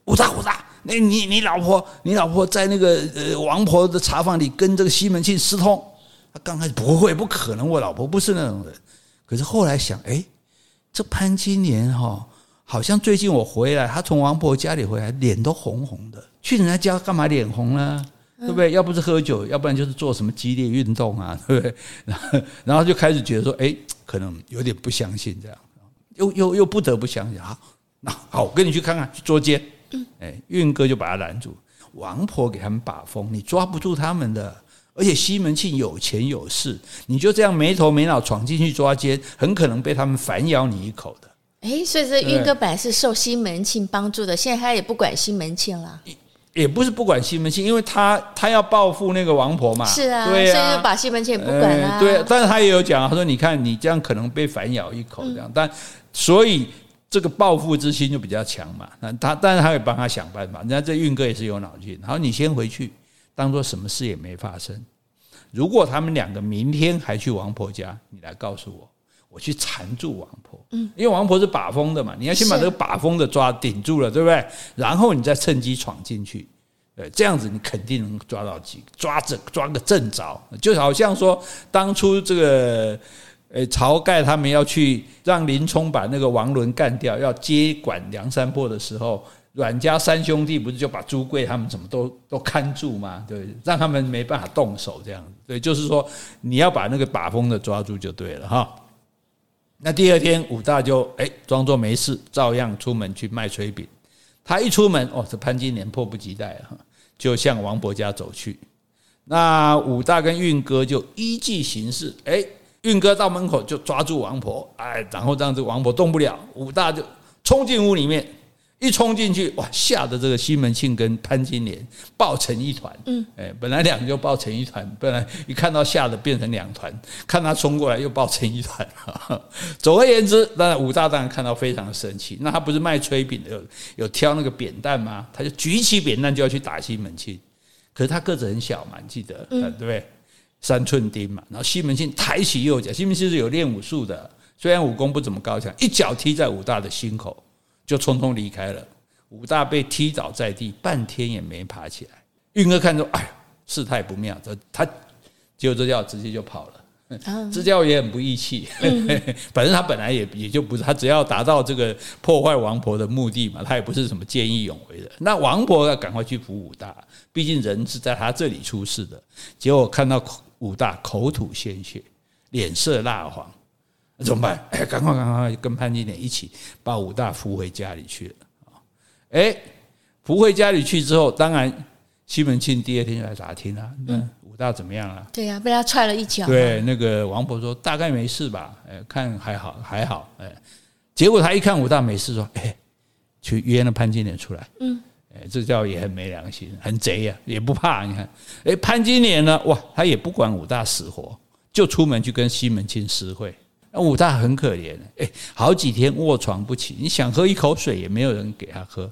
武大，武大，那你你老婆，你老婆在那个呃王婆的茶房里跟这个西门庆私通。他刚开始不会，不可能，我老婆不是那种人。可是后来想，哎，这潘金莲哈，好像最近我回来，她从王婆家里回来，脸都红红的，去人家家干嘛脸红呢？对不对？要不是喝酒，要不然就是做什么激烈运动啊，对不对？然后，然后就开始觉得说，哎，可能有点不相信这样，又又又不得不相信啊。那好，我跟你去看看，去捉奸。哎，运哥就把他拦住，王婆给他们把风，你抓不住他们的。而且西门庆有钱有势，你就这样没头没脑闯进去抓奸，很可能被他们反咬你一口的。哎，所以这运哥本来是受西门庆帮助的，现在他也不管西门庆了。也不是不管西门庆，因为他他要报复那个王婆嘛，是啊，对啊，所以就把西门庆也不管了，啊。对，但是他也有讲，他说：“你看你这样可能被反咬一口这样，嗯、但所以这个报复之心就比较强嘛。那他但是他会帮他想办法。人家这运哥也是有脑筋。然后你先回去，当做什么事也没发生。如果他们两个明天还去王婆家，你来告诉我，我去缠住王婆。嗯，因为王婆是把风的嘛，你要先把这个把风的抓顶住了，对不对？然后你再趁机闯进去，呃，这样子你肯定能抓到几抓着抓个正着，就好像说当初这个呃晁盖他们要去让林冲把那个王伦干掉，要接管梁山泊的时候，阮家三兄弟不是就把朱贵他们怎么都都看住吗？对，让他们没办法动手，这样，对，就是说你要把那个把风的抓住就对了哈。那第二天，武大就哎装作没事，照样出门去卖炊饼。他一出门，哦，这潘金莲迫不及待哈，就向王婆家走去。那武大跟运哥就依计行事，哎，运哥到门口就抓住王婆，哎，然后让这个王婆动不了，武大就冲进屋里面。一冲进去，哇！吓得这个西门庆跟潘金莲抱成一团。嗯，哎，本来两个就抱成一团，本来一看到吓得变成两团，看他冲过来又抱成一团。总而言之，当然武大当然看到非常的生气。那他不是卖炊饼的，有有挑那个扁担吗？他就举起扁担就要去打西门庆。可是他个子很小嘛，你记得，对不对？三寸钉嘛。然后西门庆抬起右脚，西门庆是有练武术的，虽然武功不怎么高强，一脚踢在武大的心口。就匆匆离开了，武大被踢倒在地，半天也没爬起来。运哥看着，哎呀，事态不妙，这他结果这叫直接就跑了。这叫也很不义气，反正他本来也也就不是，他只要达到这个破坏王婆的目的嘛，他也不是什么见义勇为的。那王婆要赶快去扶武大，毕竟人是在他这里出事的。结果看到武大口吐鲜血，脸色蜡黄。怎么办？哎，赶快赶快跟潘金莲一起把武大扶回家里去了。哎，扶回家里去之后，当然西门庆第二天就来打听啊，嗯，武大怎么样了？对呀，被他踹了一脚。对，那个王婆说大概没事吧，哎，看还好还好，哎，结果他一看武大没事，说，哎，去约了潘金莲出来，嗯，哎，这叫也很没良心，很贼呀，也不怕。你看，哎，潘金莲呢？哇，他也不管武大死活，就出门去跟西门庆私会。那武大很可怜，哎，好几天卧床不起，你想喝一口水也没有人给他喝，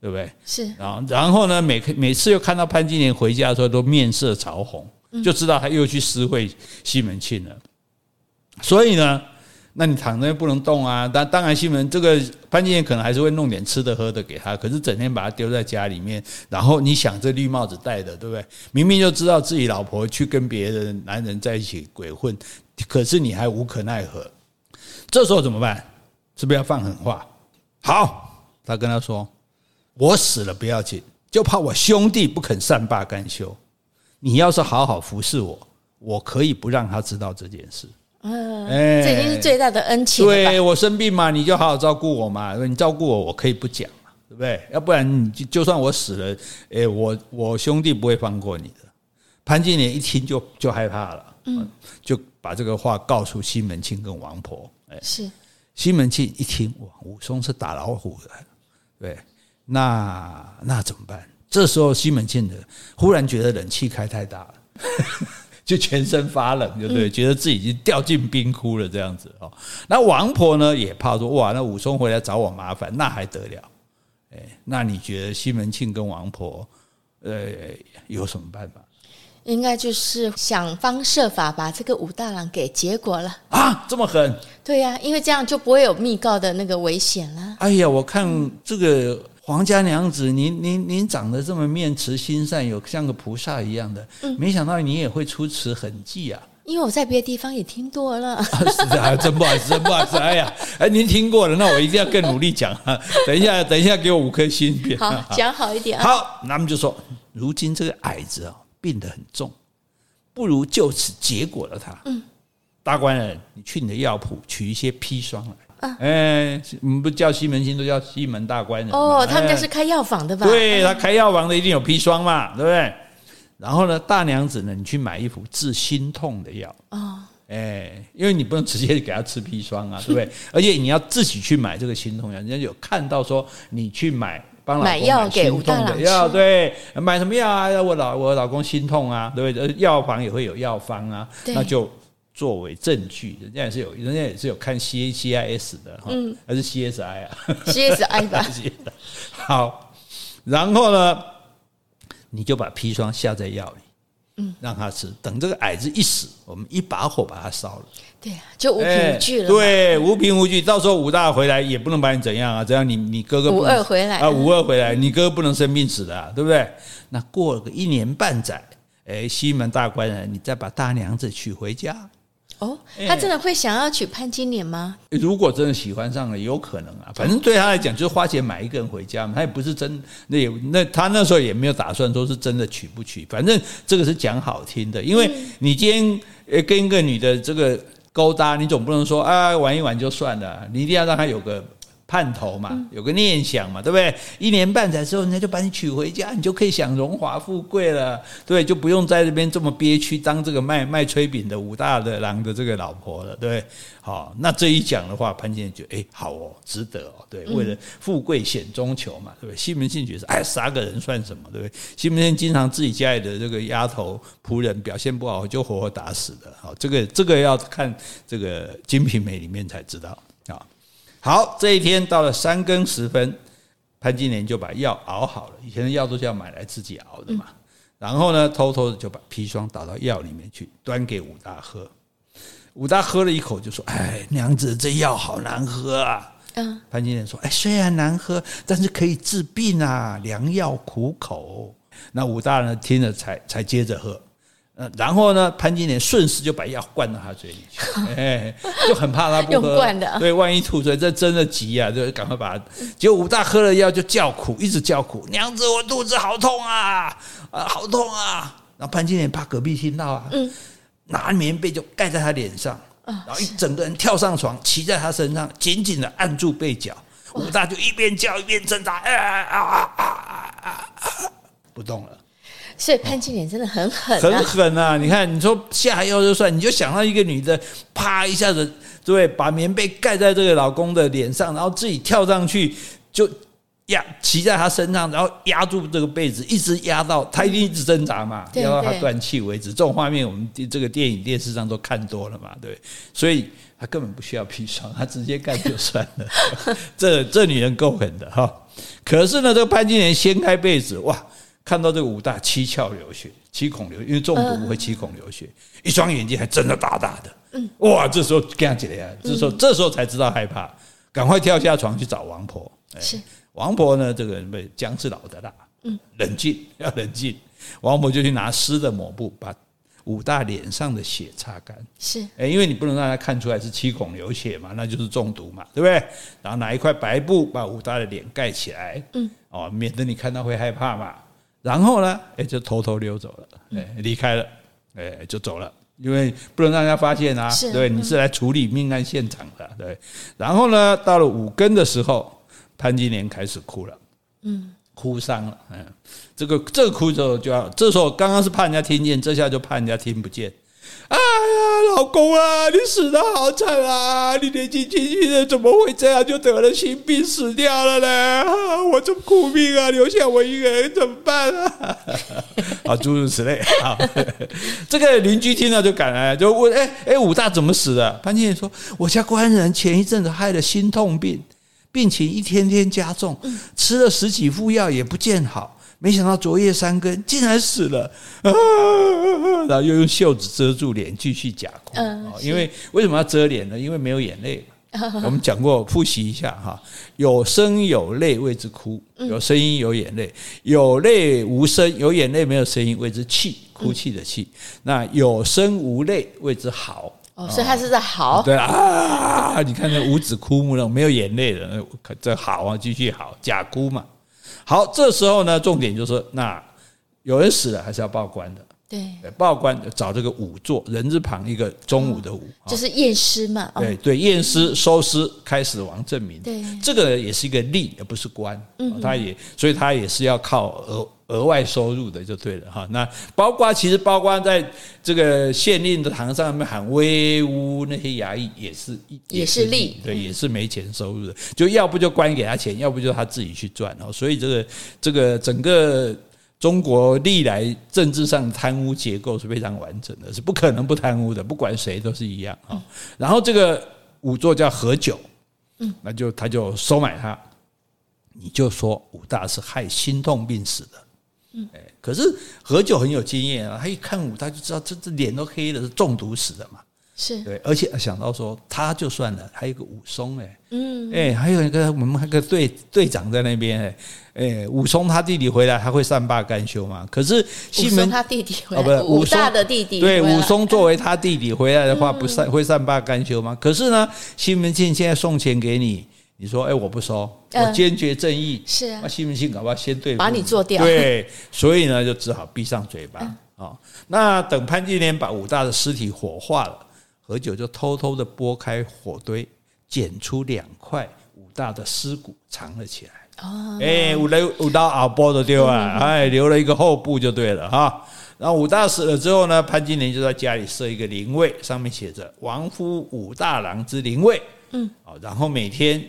对不对？是。然后，然后呢，每每次又看到潘金莲回家的时候，都面色潮红，就知道他又去私会西门庆了。所以呢。那你躺着不能动啊！当当然，西门这个潘金莲可能还是会弄点吃的喝的给他，可是整天把他丢在家里面。然后你想，这绿帽子戴的，对不对？明明就知道自己老婆去跟别的男人在一起鬼混，可是你还无可奈何。这时候怎么办？是不是要放狠话？好，他跟他说：“我死了不要紧，就怕我兄弟不肯善罢甘休。你要是好好服侍我，我可以不让他知道这件事。”嗯，哎，这已经是最大的恩情了。对，我生病嘛，你就好好照顾我嘛。你照顾我，我可以不讲嘛，对不对？要不然你就就算我死了，哎，我我兄弟不会放过你的。潘金莲一听就就害怕了，嗯，就把这个话告诉西门庆跟王婆。哎，是西门庆一听，哇，武松是打老虎的，对，那那怎么办？这时候西门庆的忽然觉得冷气开太大了。就全身发冷，对不对？觉得自己已经掉进冰窟了，这样子哦。那王婆呢也怕说，哇，那武松回来找我麻烦，那还得了？哎，那你觉得西门庆跟王婆，呃，有什么办法？应该就是想方设法把这个武大郎给结果了啊！这么狠？对呀，因为这样就不会有密告的那个危险了。哎呀，我看这个。皇家娘子，您您您长得这么面慈心善，有像个菩萨一样的，没想到你也会出此狠计啊！因为我在别的地方也听多了。是啊，真不好意思，真不好意思。哎呀，哎，您听过了，那我一定要更努力讲啊！等一下，等一下，给我五颗星。好，讲好一点啊。好，那么就说，如今这个矮子啊，病得很重，不如就此结果了他。嗯，大官人，你去你的药铺取一些砒霜来。哎、欸，我们不叫西门庆，都叫西门大官人哦。他们家是开药房的吧？对，他开药房的一定有砒霜嘛，对不对？然后呢，大娘子呢，你去买一副治心痛的药哦。哎，因为你不能直接给他吃砒霜啊，对不对？而且你要自己去买这个心痛药，人家有看到说你去买帮老公买药给心痛的药，对，买什么药啊？我老我老公心痛啊，对不对？药房也会有药方啊，那就。作为证据，人家也是有，人家也是有看 C A C I S 的哈，嗯，还是 C S I 啊？C S I 吧。好，然后呢，你就把砒霜下在药里，嗯，让他吃。等这个矮子一死，我们一把火把他烧了。对啊，就无凭无据了。对，无凭无据，到时候武大回来也不能把你怎样啊？这样你你哥哥武二回来啊，武二回来，你哥哥不能生病死的啊，对不对？那过了个一年半载，哎，西门大官人，你再把大娘子娶回家。哦，他真的会想要娶潘金莲吗？如果真的喜欢上了，有可能啊。反正对他来讲，就是花钱买一个人回家嘛。他也不是真，那也那他那时候也没有打算说是真的娶不娶。反正这个是讲好听的，因为你今天呃跟一个女的这个勾搭，你总不能说啊玩一玩就算了，你一定要让她有个。盼头嘛，有个念想嘛，对不对？一年半载之后，人家就把你娶回家，你就可以享荣华富贵了，对，就不用在这边这么憋屈，当这个卖卖炊饼的武大的郎的这个老婆了，对不对？好，那这一讲的话，潘金莲觉得，哎，好哦，值得哦，对，为了富贵险中求嘛，对不对？西门庆觉得，哎，杀个人算什么，对不对？西门庆经常自己家里的这个丫头仆人表现不好，就活活打死的，好，这个这个要看这个《金瓶梅》里面才知道啊。好，这一天到了三更时分，潘金莲就把药熬好了。以前的药都是要买来自己熬的嘛。然后呢，偷偷的就把砒霜倒到药里面去，端给武大喝。武大喝了一口，就说：“哎，娘子，这药好难喝啊。”嗯，潘金莲说：“哎，虽然难喝，但是可以治病啊，良药苦口。”那武大呢，听了才才接着喝。然后呢，潘金莲顺势就把药灌到他嘴里去，哎，就很怕他不喝，灌的，对，万一吐出来，这真的急啊，就赶快把他。结果武大喝了药就叫苦，一直叫苦，娘子，我肚子好痛啊，啊，好痛啊！然后潘金莲怕隔壁听到啊，嗯，拿棉被就盖在他脸上，然后一整个人跳上床，骑在他身上，紧紧的按住被角。武大就一边叫一边挣扎，啊啊啊啊啊，不动了。所以潘金莲真的很狠，啊，很狠啊！你看，你说下药就算，你就想到一个女的，啪一下子，对，把棉被盖在这个老公的脸上，然后自己跳上去，就压骑在他身上，然后压住这个被子，一直压到他一定一直挣扎嘛，压到他断气为止。这种画面我们这个电影电视上都看多了嘛，对，所以他根本不需要砒霜，他直接干就算了。这这女人够狠的哈。可是呢，这个潘金莲掀开被子，哇，看到这个武大七窍流血，七孔流，因为中毒会七孔流血，一双眼睛还睁得大大的，哇，这时候干起来呀，这时候这时候才知道害怕，赶快跳下床去找王婆。是。王婆呢，这个人被姜是老的辣，嗯，冷静 要冷静。王婆就去拿湿的抹布把武大脸上的血擦干，是，哎，因为你不能让他看出来是七孔流血嘛，那就是中毒嘛，对不对？然后拿一块白布把武大的脸盖起来，嗯，哦，免得你看到会害怕嘛。然后呢，哎，就偷偷溜走了，哎，离开了，哎，就走了，因为不能让人家发现啊，对，你是来处理命案现场的，对。然后呢，到了五更的时候。潘金莲开始哭了，嗯，哭丧了，嗯，这个这个哭之后就要，这时候刚刚是怕人家听见，这下就怕人家听不见。哎呀，老公啊，你死得好惨啊！你年纪轻轻的怎么会这样就得了心病死掉了呢？我这苦命啊，留下我一个人怎么办啊？啊，诸如此类啊。这个邻居听到就赶来，就问：哎哎，武大怎么死的？潘金莲说：我家官人前一阵子害了心痛病。病情一天天加重，吃了十几副药也不见好，没想到昨夜三更竟然死了，啊，然后又用袖子遮住脸继续假哭。因为为什么要遮脸呢？因为没有眼泪。我们讲过，复习一下哈，有声有泪谓之哭，有声音有眼泪，有泪无声，有眼泪没有声音谓之泣，哭泣的泣。那有声无泪谓之嚎。哦，所以他是在嚎，对啊，你看那五指枯木那种没有眼泪的，那这嚎啊，继续嚎，假哭嘛。好，这时候呢，重点就是那有人死了，还是要报官的。对，报官找这个仵作，人字旁一个中午的午，就是验尸嘛。对对，验尸收尸，开始亡证明。对，这个也是一个吏，而不是官。嗯，他也，所以他也是要靠额。额外收入的就对了哈，那包括其实包括在这个县令的堂上面喊威武那些衙役也是也是利，对，也是没钱收入的，就要不就官给他钱，要不就他自己去赚哦。所以这个这个整个中国历来政治上贪污结构是非常完整的，是不可能不贪污的，不管谁都是一样啊。然后这个仵作叫何九，嗯，那就他就收买他，你就说武大是害心痛病死的。哎，可是何炅很有经验啊，他一看武他就知道这这脸都黑了，是中毒死的嘛。是对，而且想到说他就算了，还有个武松哎，嗯，哎，还有一个我们那个队队长在那边哎，哎，武松他弟弟回来他会善罢甘休吗？可是西门他弟弟回来，哦不，武大的弟弟对武松作为他弟弟回来的话，不善会善罢甘休吗？可是呢，西门庆现在送钱给你。你说，哎，我不收，我坚决正义。是啊，那信不信搞不好先对把你做掉。对，所以呢，就只好闭上嘴巴啊。那等潘金莲把武大的尸体火化了，何九就偷偷的拨开火堆，捡出两块武大的尸骨藏了起来。哦，哎，武雷武大阿波都丢啊，哎，留了一个后部就对了哈。然后武大死了之后呢，潘金莲就在家里设一个灵位，上面写着“亡夫武大郎之灵位”。嗯，然后每天。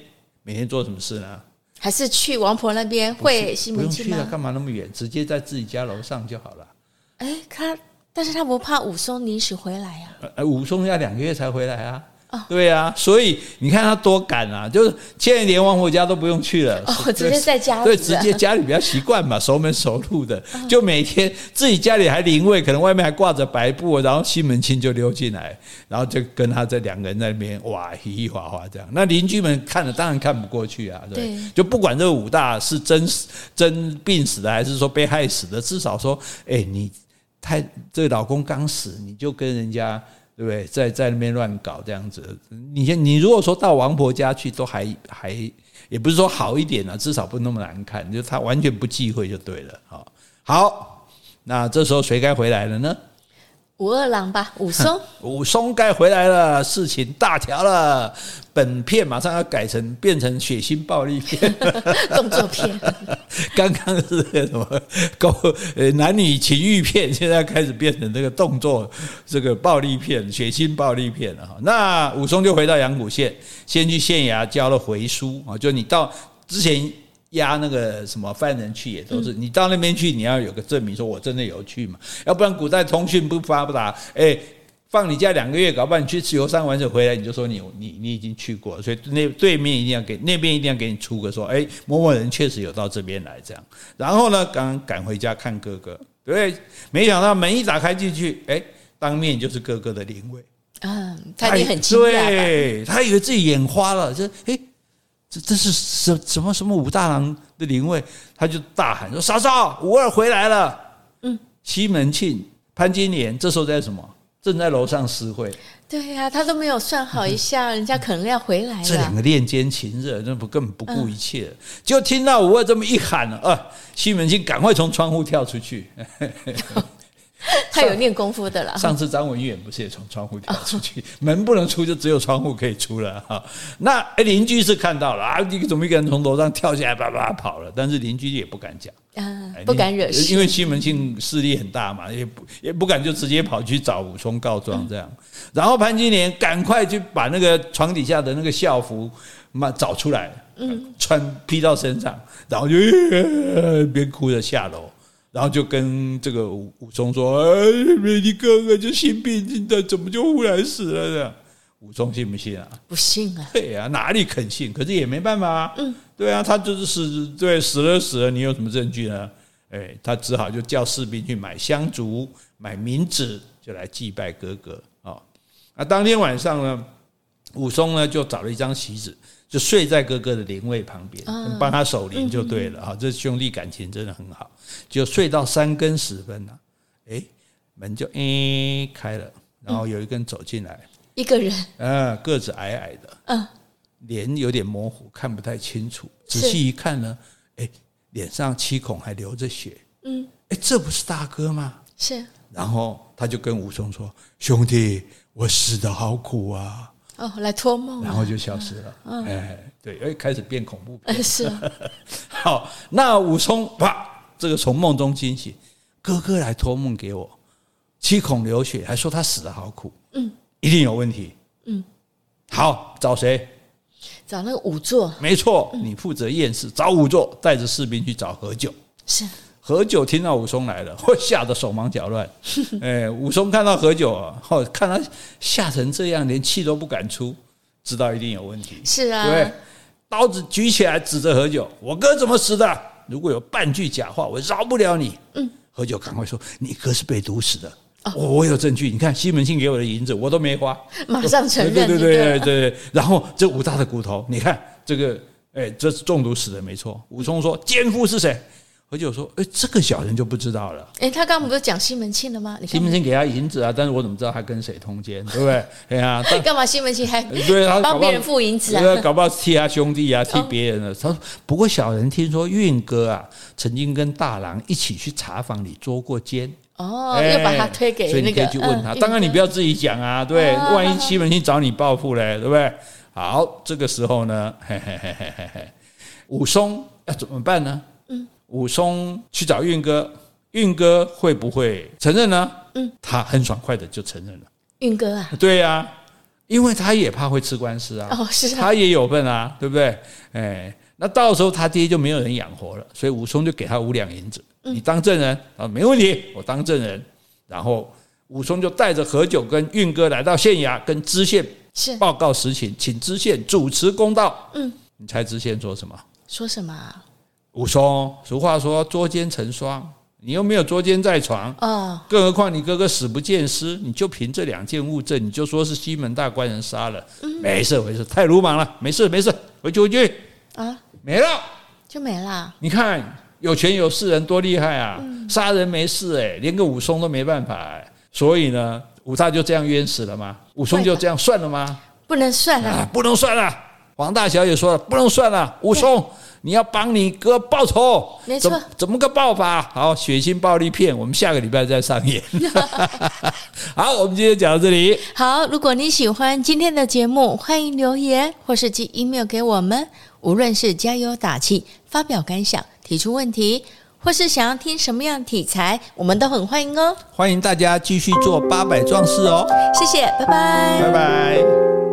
每天做什么事呢？还是去王婆那边会西门庆吗？不用去了，干嘛那么远？直接在自己家楼上就好了。哎，他，但是他不怕武松临时回来呀？呃，武松要两个月才回来啊。对啊，所以你看他多赶啊，就是现在连王婆家都不用去了，哦，直接在家里，对，直接家里比较习惯嘛，熟门熟路的，就每天自己家里还灵位，可能外面还挂着白布，然后西门庆就溜进来，然后就跟他这两个人在那边哇嘻嘻哈哈这样，那邻居们看了当然看不过去啊，对，就不管这个武大是真死真病死的还是说被害死的，至少说，哎，你太这个老公刚死，你就跟人家。对不对？在在那边乱搞这样子，你先你如果说到王婆家去，都还还也不是说好一点啊，至少不那么难看，就他完全不忌讳就对了。好，好，那这时候谁该回来了呢？武二郎吧，武松，武松该回来了，事情大条了。本片马上要改成变成血腥暴力片，动作片。刚刚是那个什么勾呃男女情欲片，现在开始变成这个动作这个暴力片、血腥暴力片了哈。那武松就回到阳谷县，先去县衙交了回书啊，就你到之前押那个什么犯人去，也都是你到那边去，你要有个证明，说我真的有去嘛，要不然古代通讯不发不达，哎，放你假两个月，搞不好你去游山玩水回来，你就说你你你已经去过，所以那对面一定要给那边一定要给你出个说，哎，某某人确实有到这边来这样，然后呢，刚赶回家看哥哥，对，没想到门一打开进去，哎，当面就是哥哥的灵位，嗯，他也很惊讶，对，他以为自己眼花了，就哎。这这是什什么什么武大郎的灵位？他就大喊说：“嫂嫂，武二回来了。”嗯，西门庆、潘金莲这时候在什么？正在楼上私会。对呀、啊，他都没有算好一下，人家可能要回来了。这两个恋奸情热，那不根本不顾一切，嗯、就听到武二这么一喊啊，西门庆赶快从窗户跳出去。他有练功夫的了。上次张文远不是也从窗户跳出去？门不能出，就只有窗户可以出了哈。那邻居是看到了啊，你怎么一个人从楼上跳下来，叭叭跑了？但是邻居也不敢讲，啊，不敢惹事，因为西门庆势力很大嘛，也不也不敢就直接跑去找武松告状这样。然后潘金莲赶快就把那个床底下的那个校服嘛找出来，嗯，穿披到身上，然后就边哭着下楼。然后就跟这个武武松说：“哎，你哥哥就心病的，怎么就忽然死了呢？”武松信不信啊？不信啊！对啊，哪里肯信？可是也没办法啊。嗯，对啊，他就是死，对，死了死了，你有什么证据呢？哎，他只好就叫士兵去买香烛、买冥纸，就来祭拜哥哥啊。那当天晚上呢，武松呢就找了一张席子。就睡在哥哥的灵位旁边，帮他守灵就对了哈。这兄弟感情真的很好。就睡到三更时分了，哎，门就诶开了，然后有一个人走进来，一个人，嗯，个子矮矮的，嗯，脸有点模糊，看不太清楚。仔细一看呢，哎，脸上七孔还流着血，嗯，哎，这不是大哥吗？是。然后他就跟武松说：“兄弟，我死得好苦啊。”哦，来托梦，然后就消失了。嗯，哎，对，哎，开始变恐怖片。是，好，那武松啪，这个从梦中惊醒，哥哥来托梦给我，七孔流血，还说他死的好苦。嗯，一定有问题。嗯，好，找谁？找那个仵作。没错，你负责验尸，找仵作，带着士兵去找何九。是。何九听到武松来了，会吓得手忙脚乱。哎，武松看到何九啊，看他吓成这样，连气都不敢出，知道一定有问题。是啊，对，刀子举起来指着何九：“我哥怎么死的？如果有半句假话，我饶不了你。”嗯，何九赶快说：“你哥是被毒死的。哦，我有证据。你看西门庆给我的银子，我都没花，马上承认。对对对对对。然后这武大的骨头，你看这个，哎，这是中毒死的，没错。武松说：‘奸夫是谁？’何九说：“哎，这个小人就不知道了。哎，他刚刚不是讲西门庆了吗？西门庆给他银子啊，但是我怎么知道他跟谁通奸，对不对？哎呀，干嘛西门庆还 对他帮别人付银子啊？搞不好替他兄弟啊，替别人啊。他说，不过小人听说运哥啊，曾经跟大郎一起去茶坊里捉过奸。哦，又把他推给，所以你可以去问他。当然你不要自己讲啊，对，万一西门庆找你报复嘞，对不对？好，这个时候呢，嘿嘿嘿嘿嘿嘿，武松要怎么办呢？嗯。”武松去找运哥，运哥会不会承认呢？嗯，他很爽快的就承认了。运哥啊，对呀、啊，因为他也怕会吃官司啊。哦，是啊，他也有份啊，对不对？哎，那到时候他爹就没有人养活了，所以武松就给他五两银子，嗯、你当证人啊，没问题，我当证人。然后武松就带着何九跟运哥来到县衙，跟知县报告实情，请知县主持公道。嗯，你猜知县说什么？说什么？武松，俗话说捉奸成双，你又没有捉奸在床啊，更何况你哥哥死不见尸，你就凭这两件物证，你就说是西门大官人杀了，没事没事，太鲁莽了，没事没事，回去回去啊，没了就没了。你看有权有势人多厉害啊，杀人没事哎，连个武松都没办法哎，所以呢，武大就这样冤死了吗？武松就这样算了吗？不能算了，不能算了。黄大小姐说了，不能算了，武松。你要帮你哥报仇，没错，怎么个报法？好，血腥暴力片，我们下个礼拜再上演。好，我们今天讲到这里。好，如果你喜欢今天的节目，欢迎留言或是寄 email 给我们。无论是加油打气、发表感想、提出问题，或是想要听什么样的题材，我们都很欢迎哦。欢迎大家继续做八百壮士哦。谢谢，拜拜，拜拜。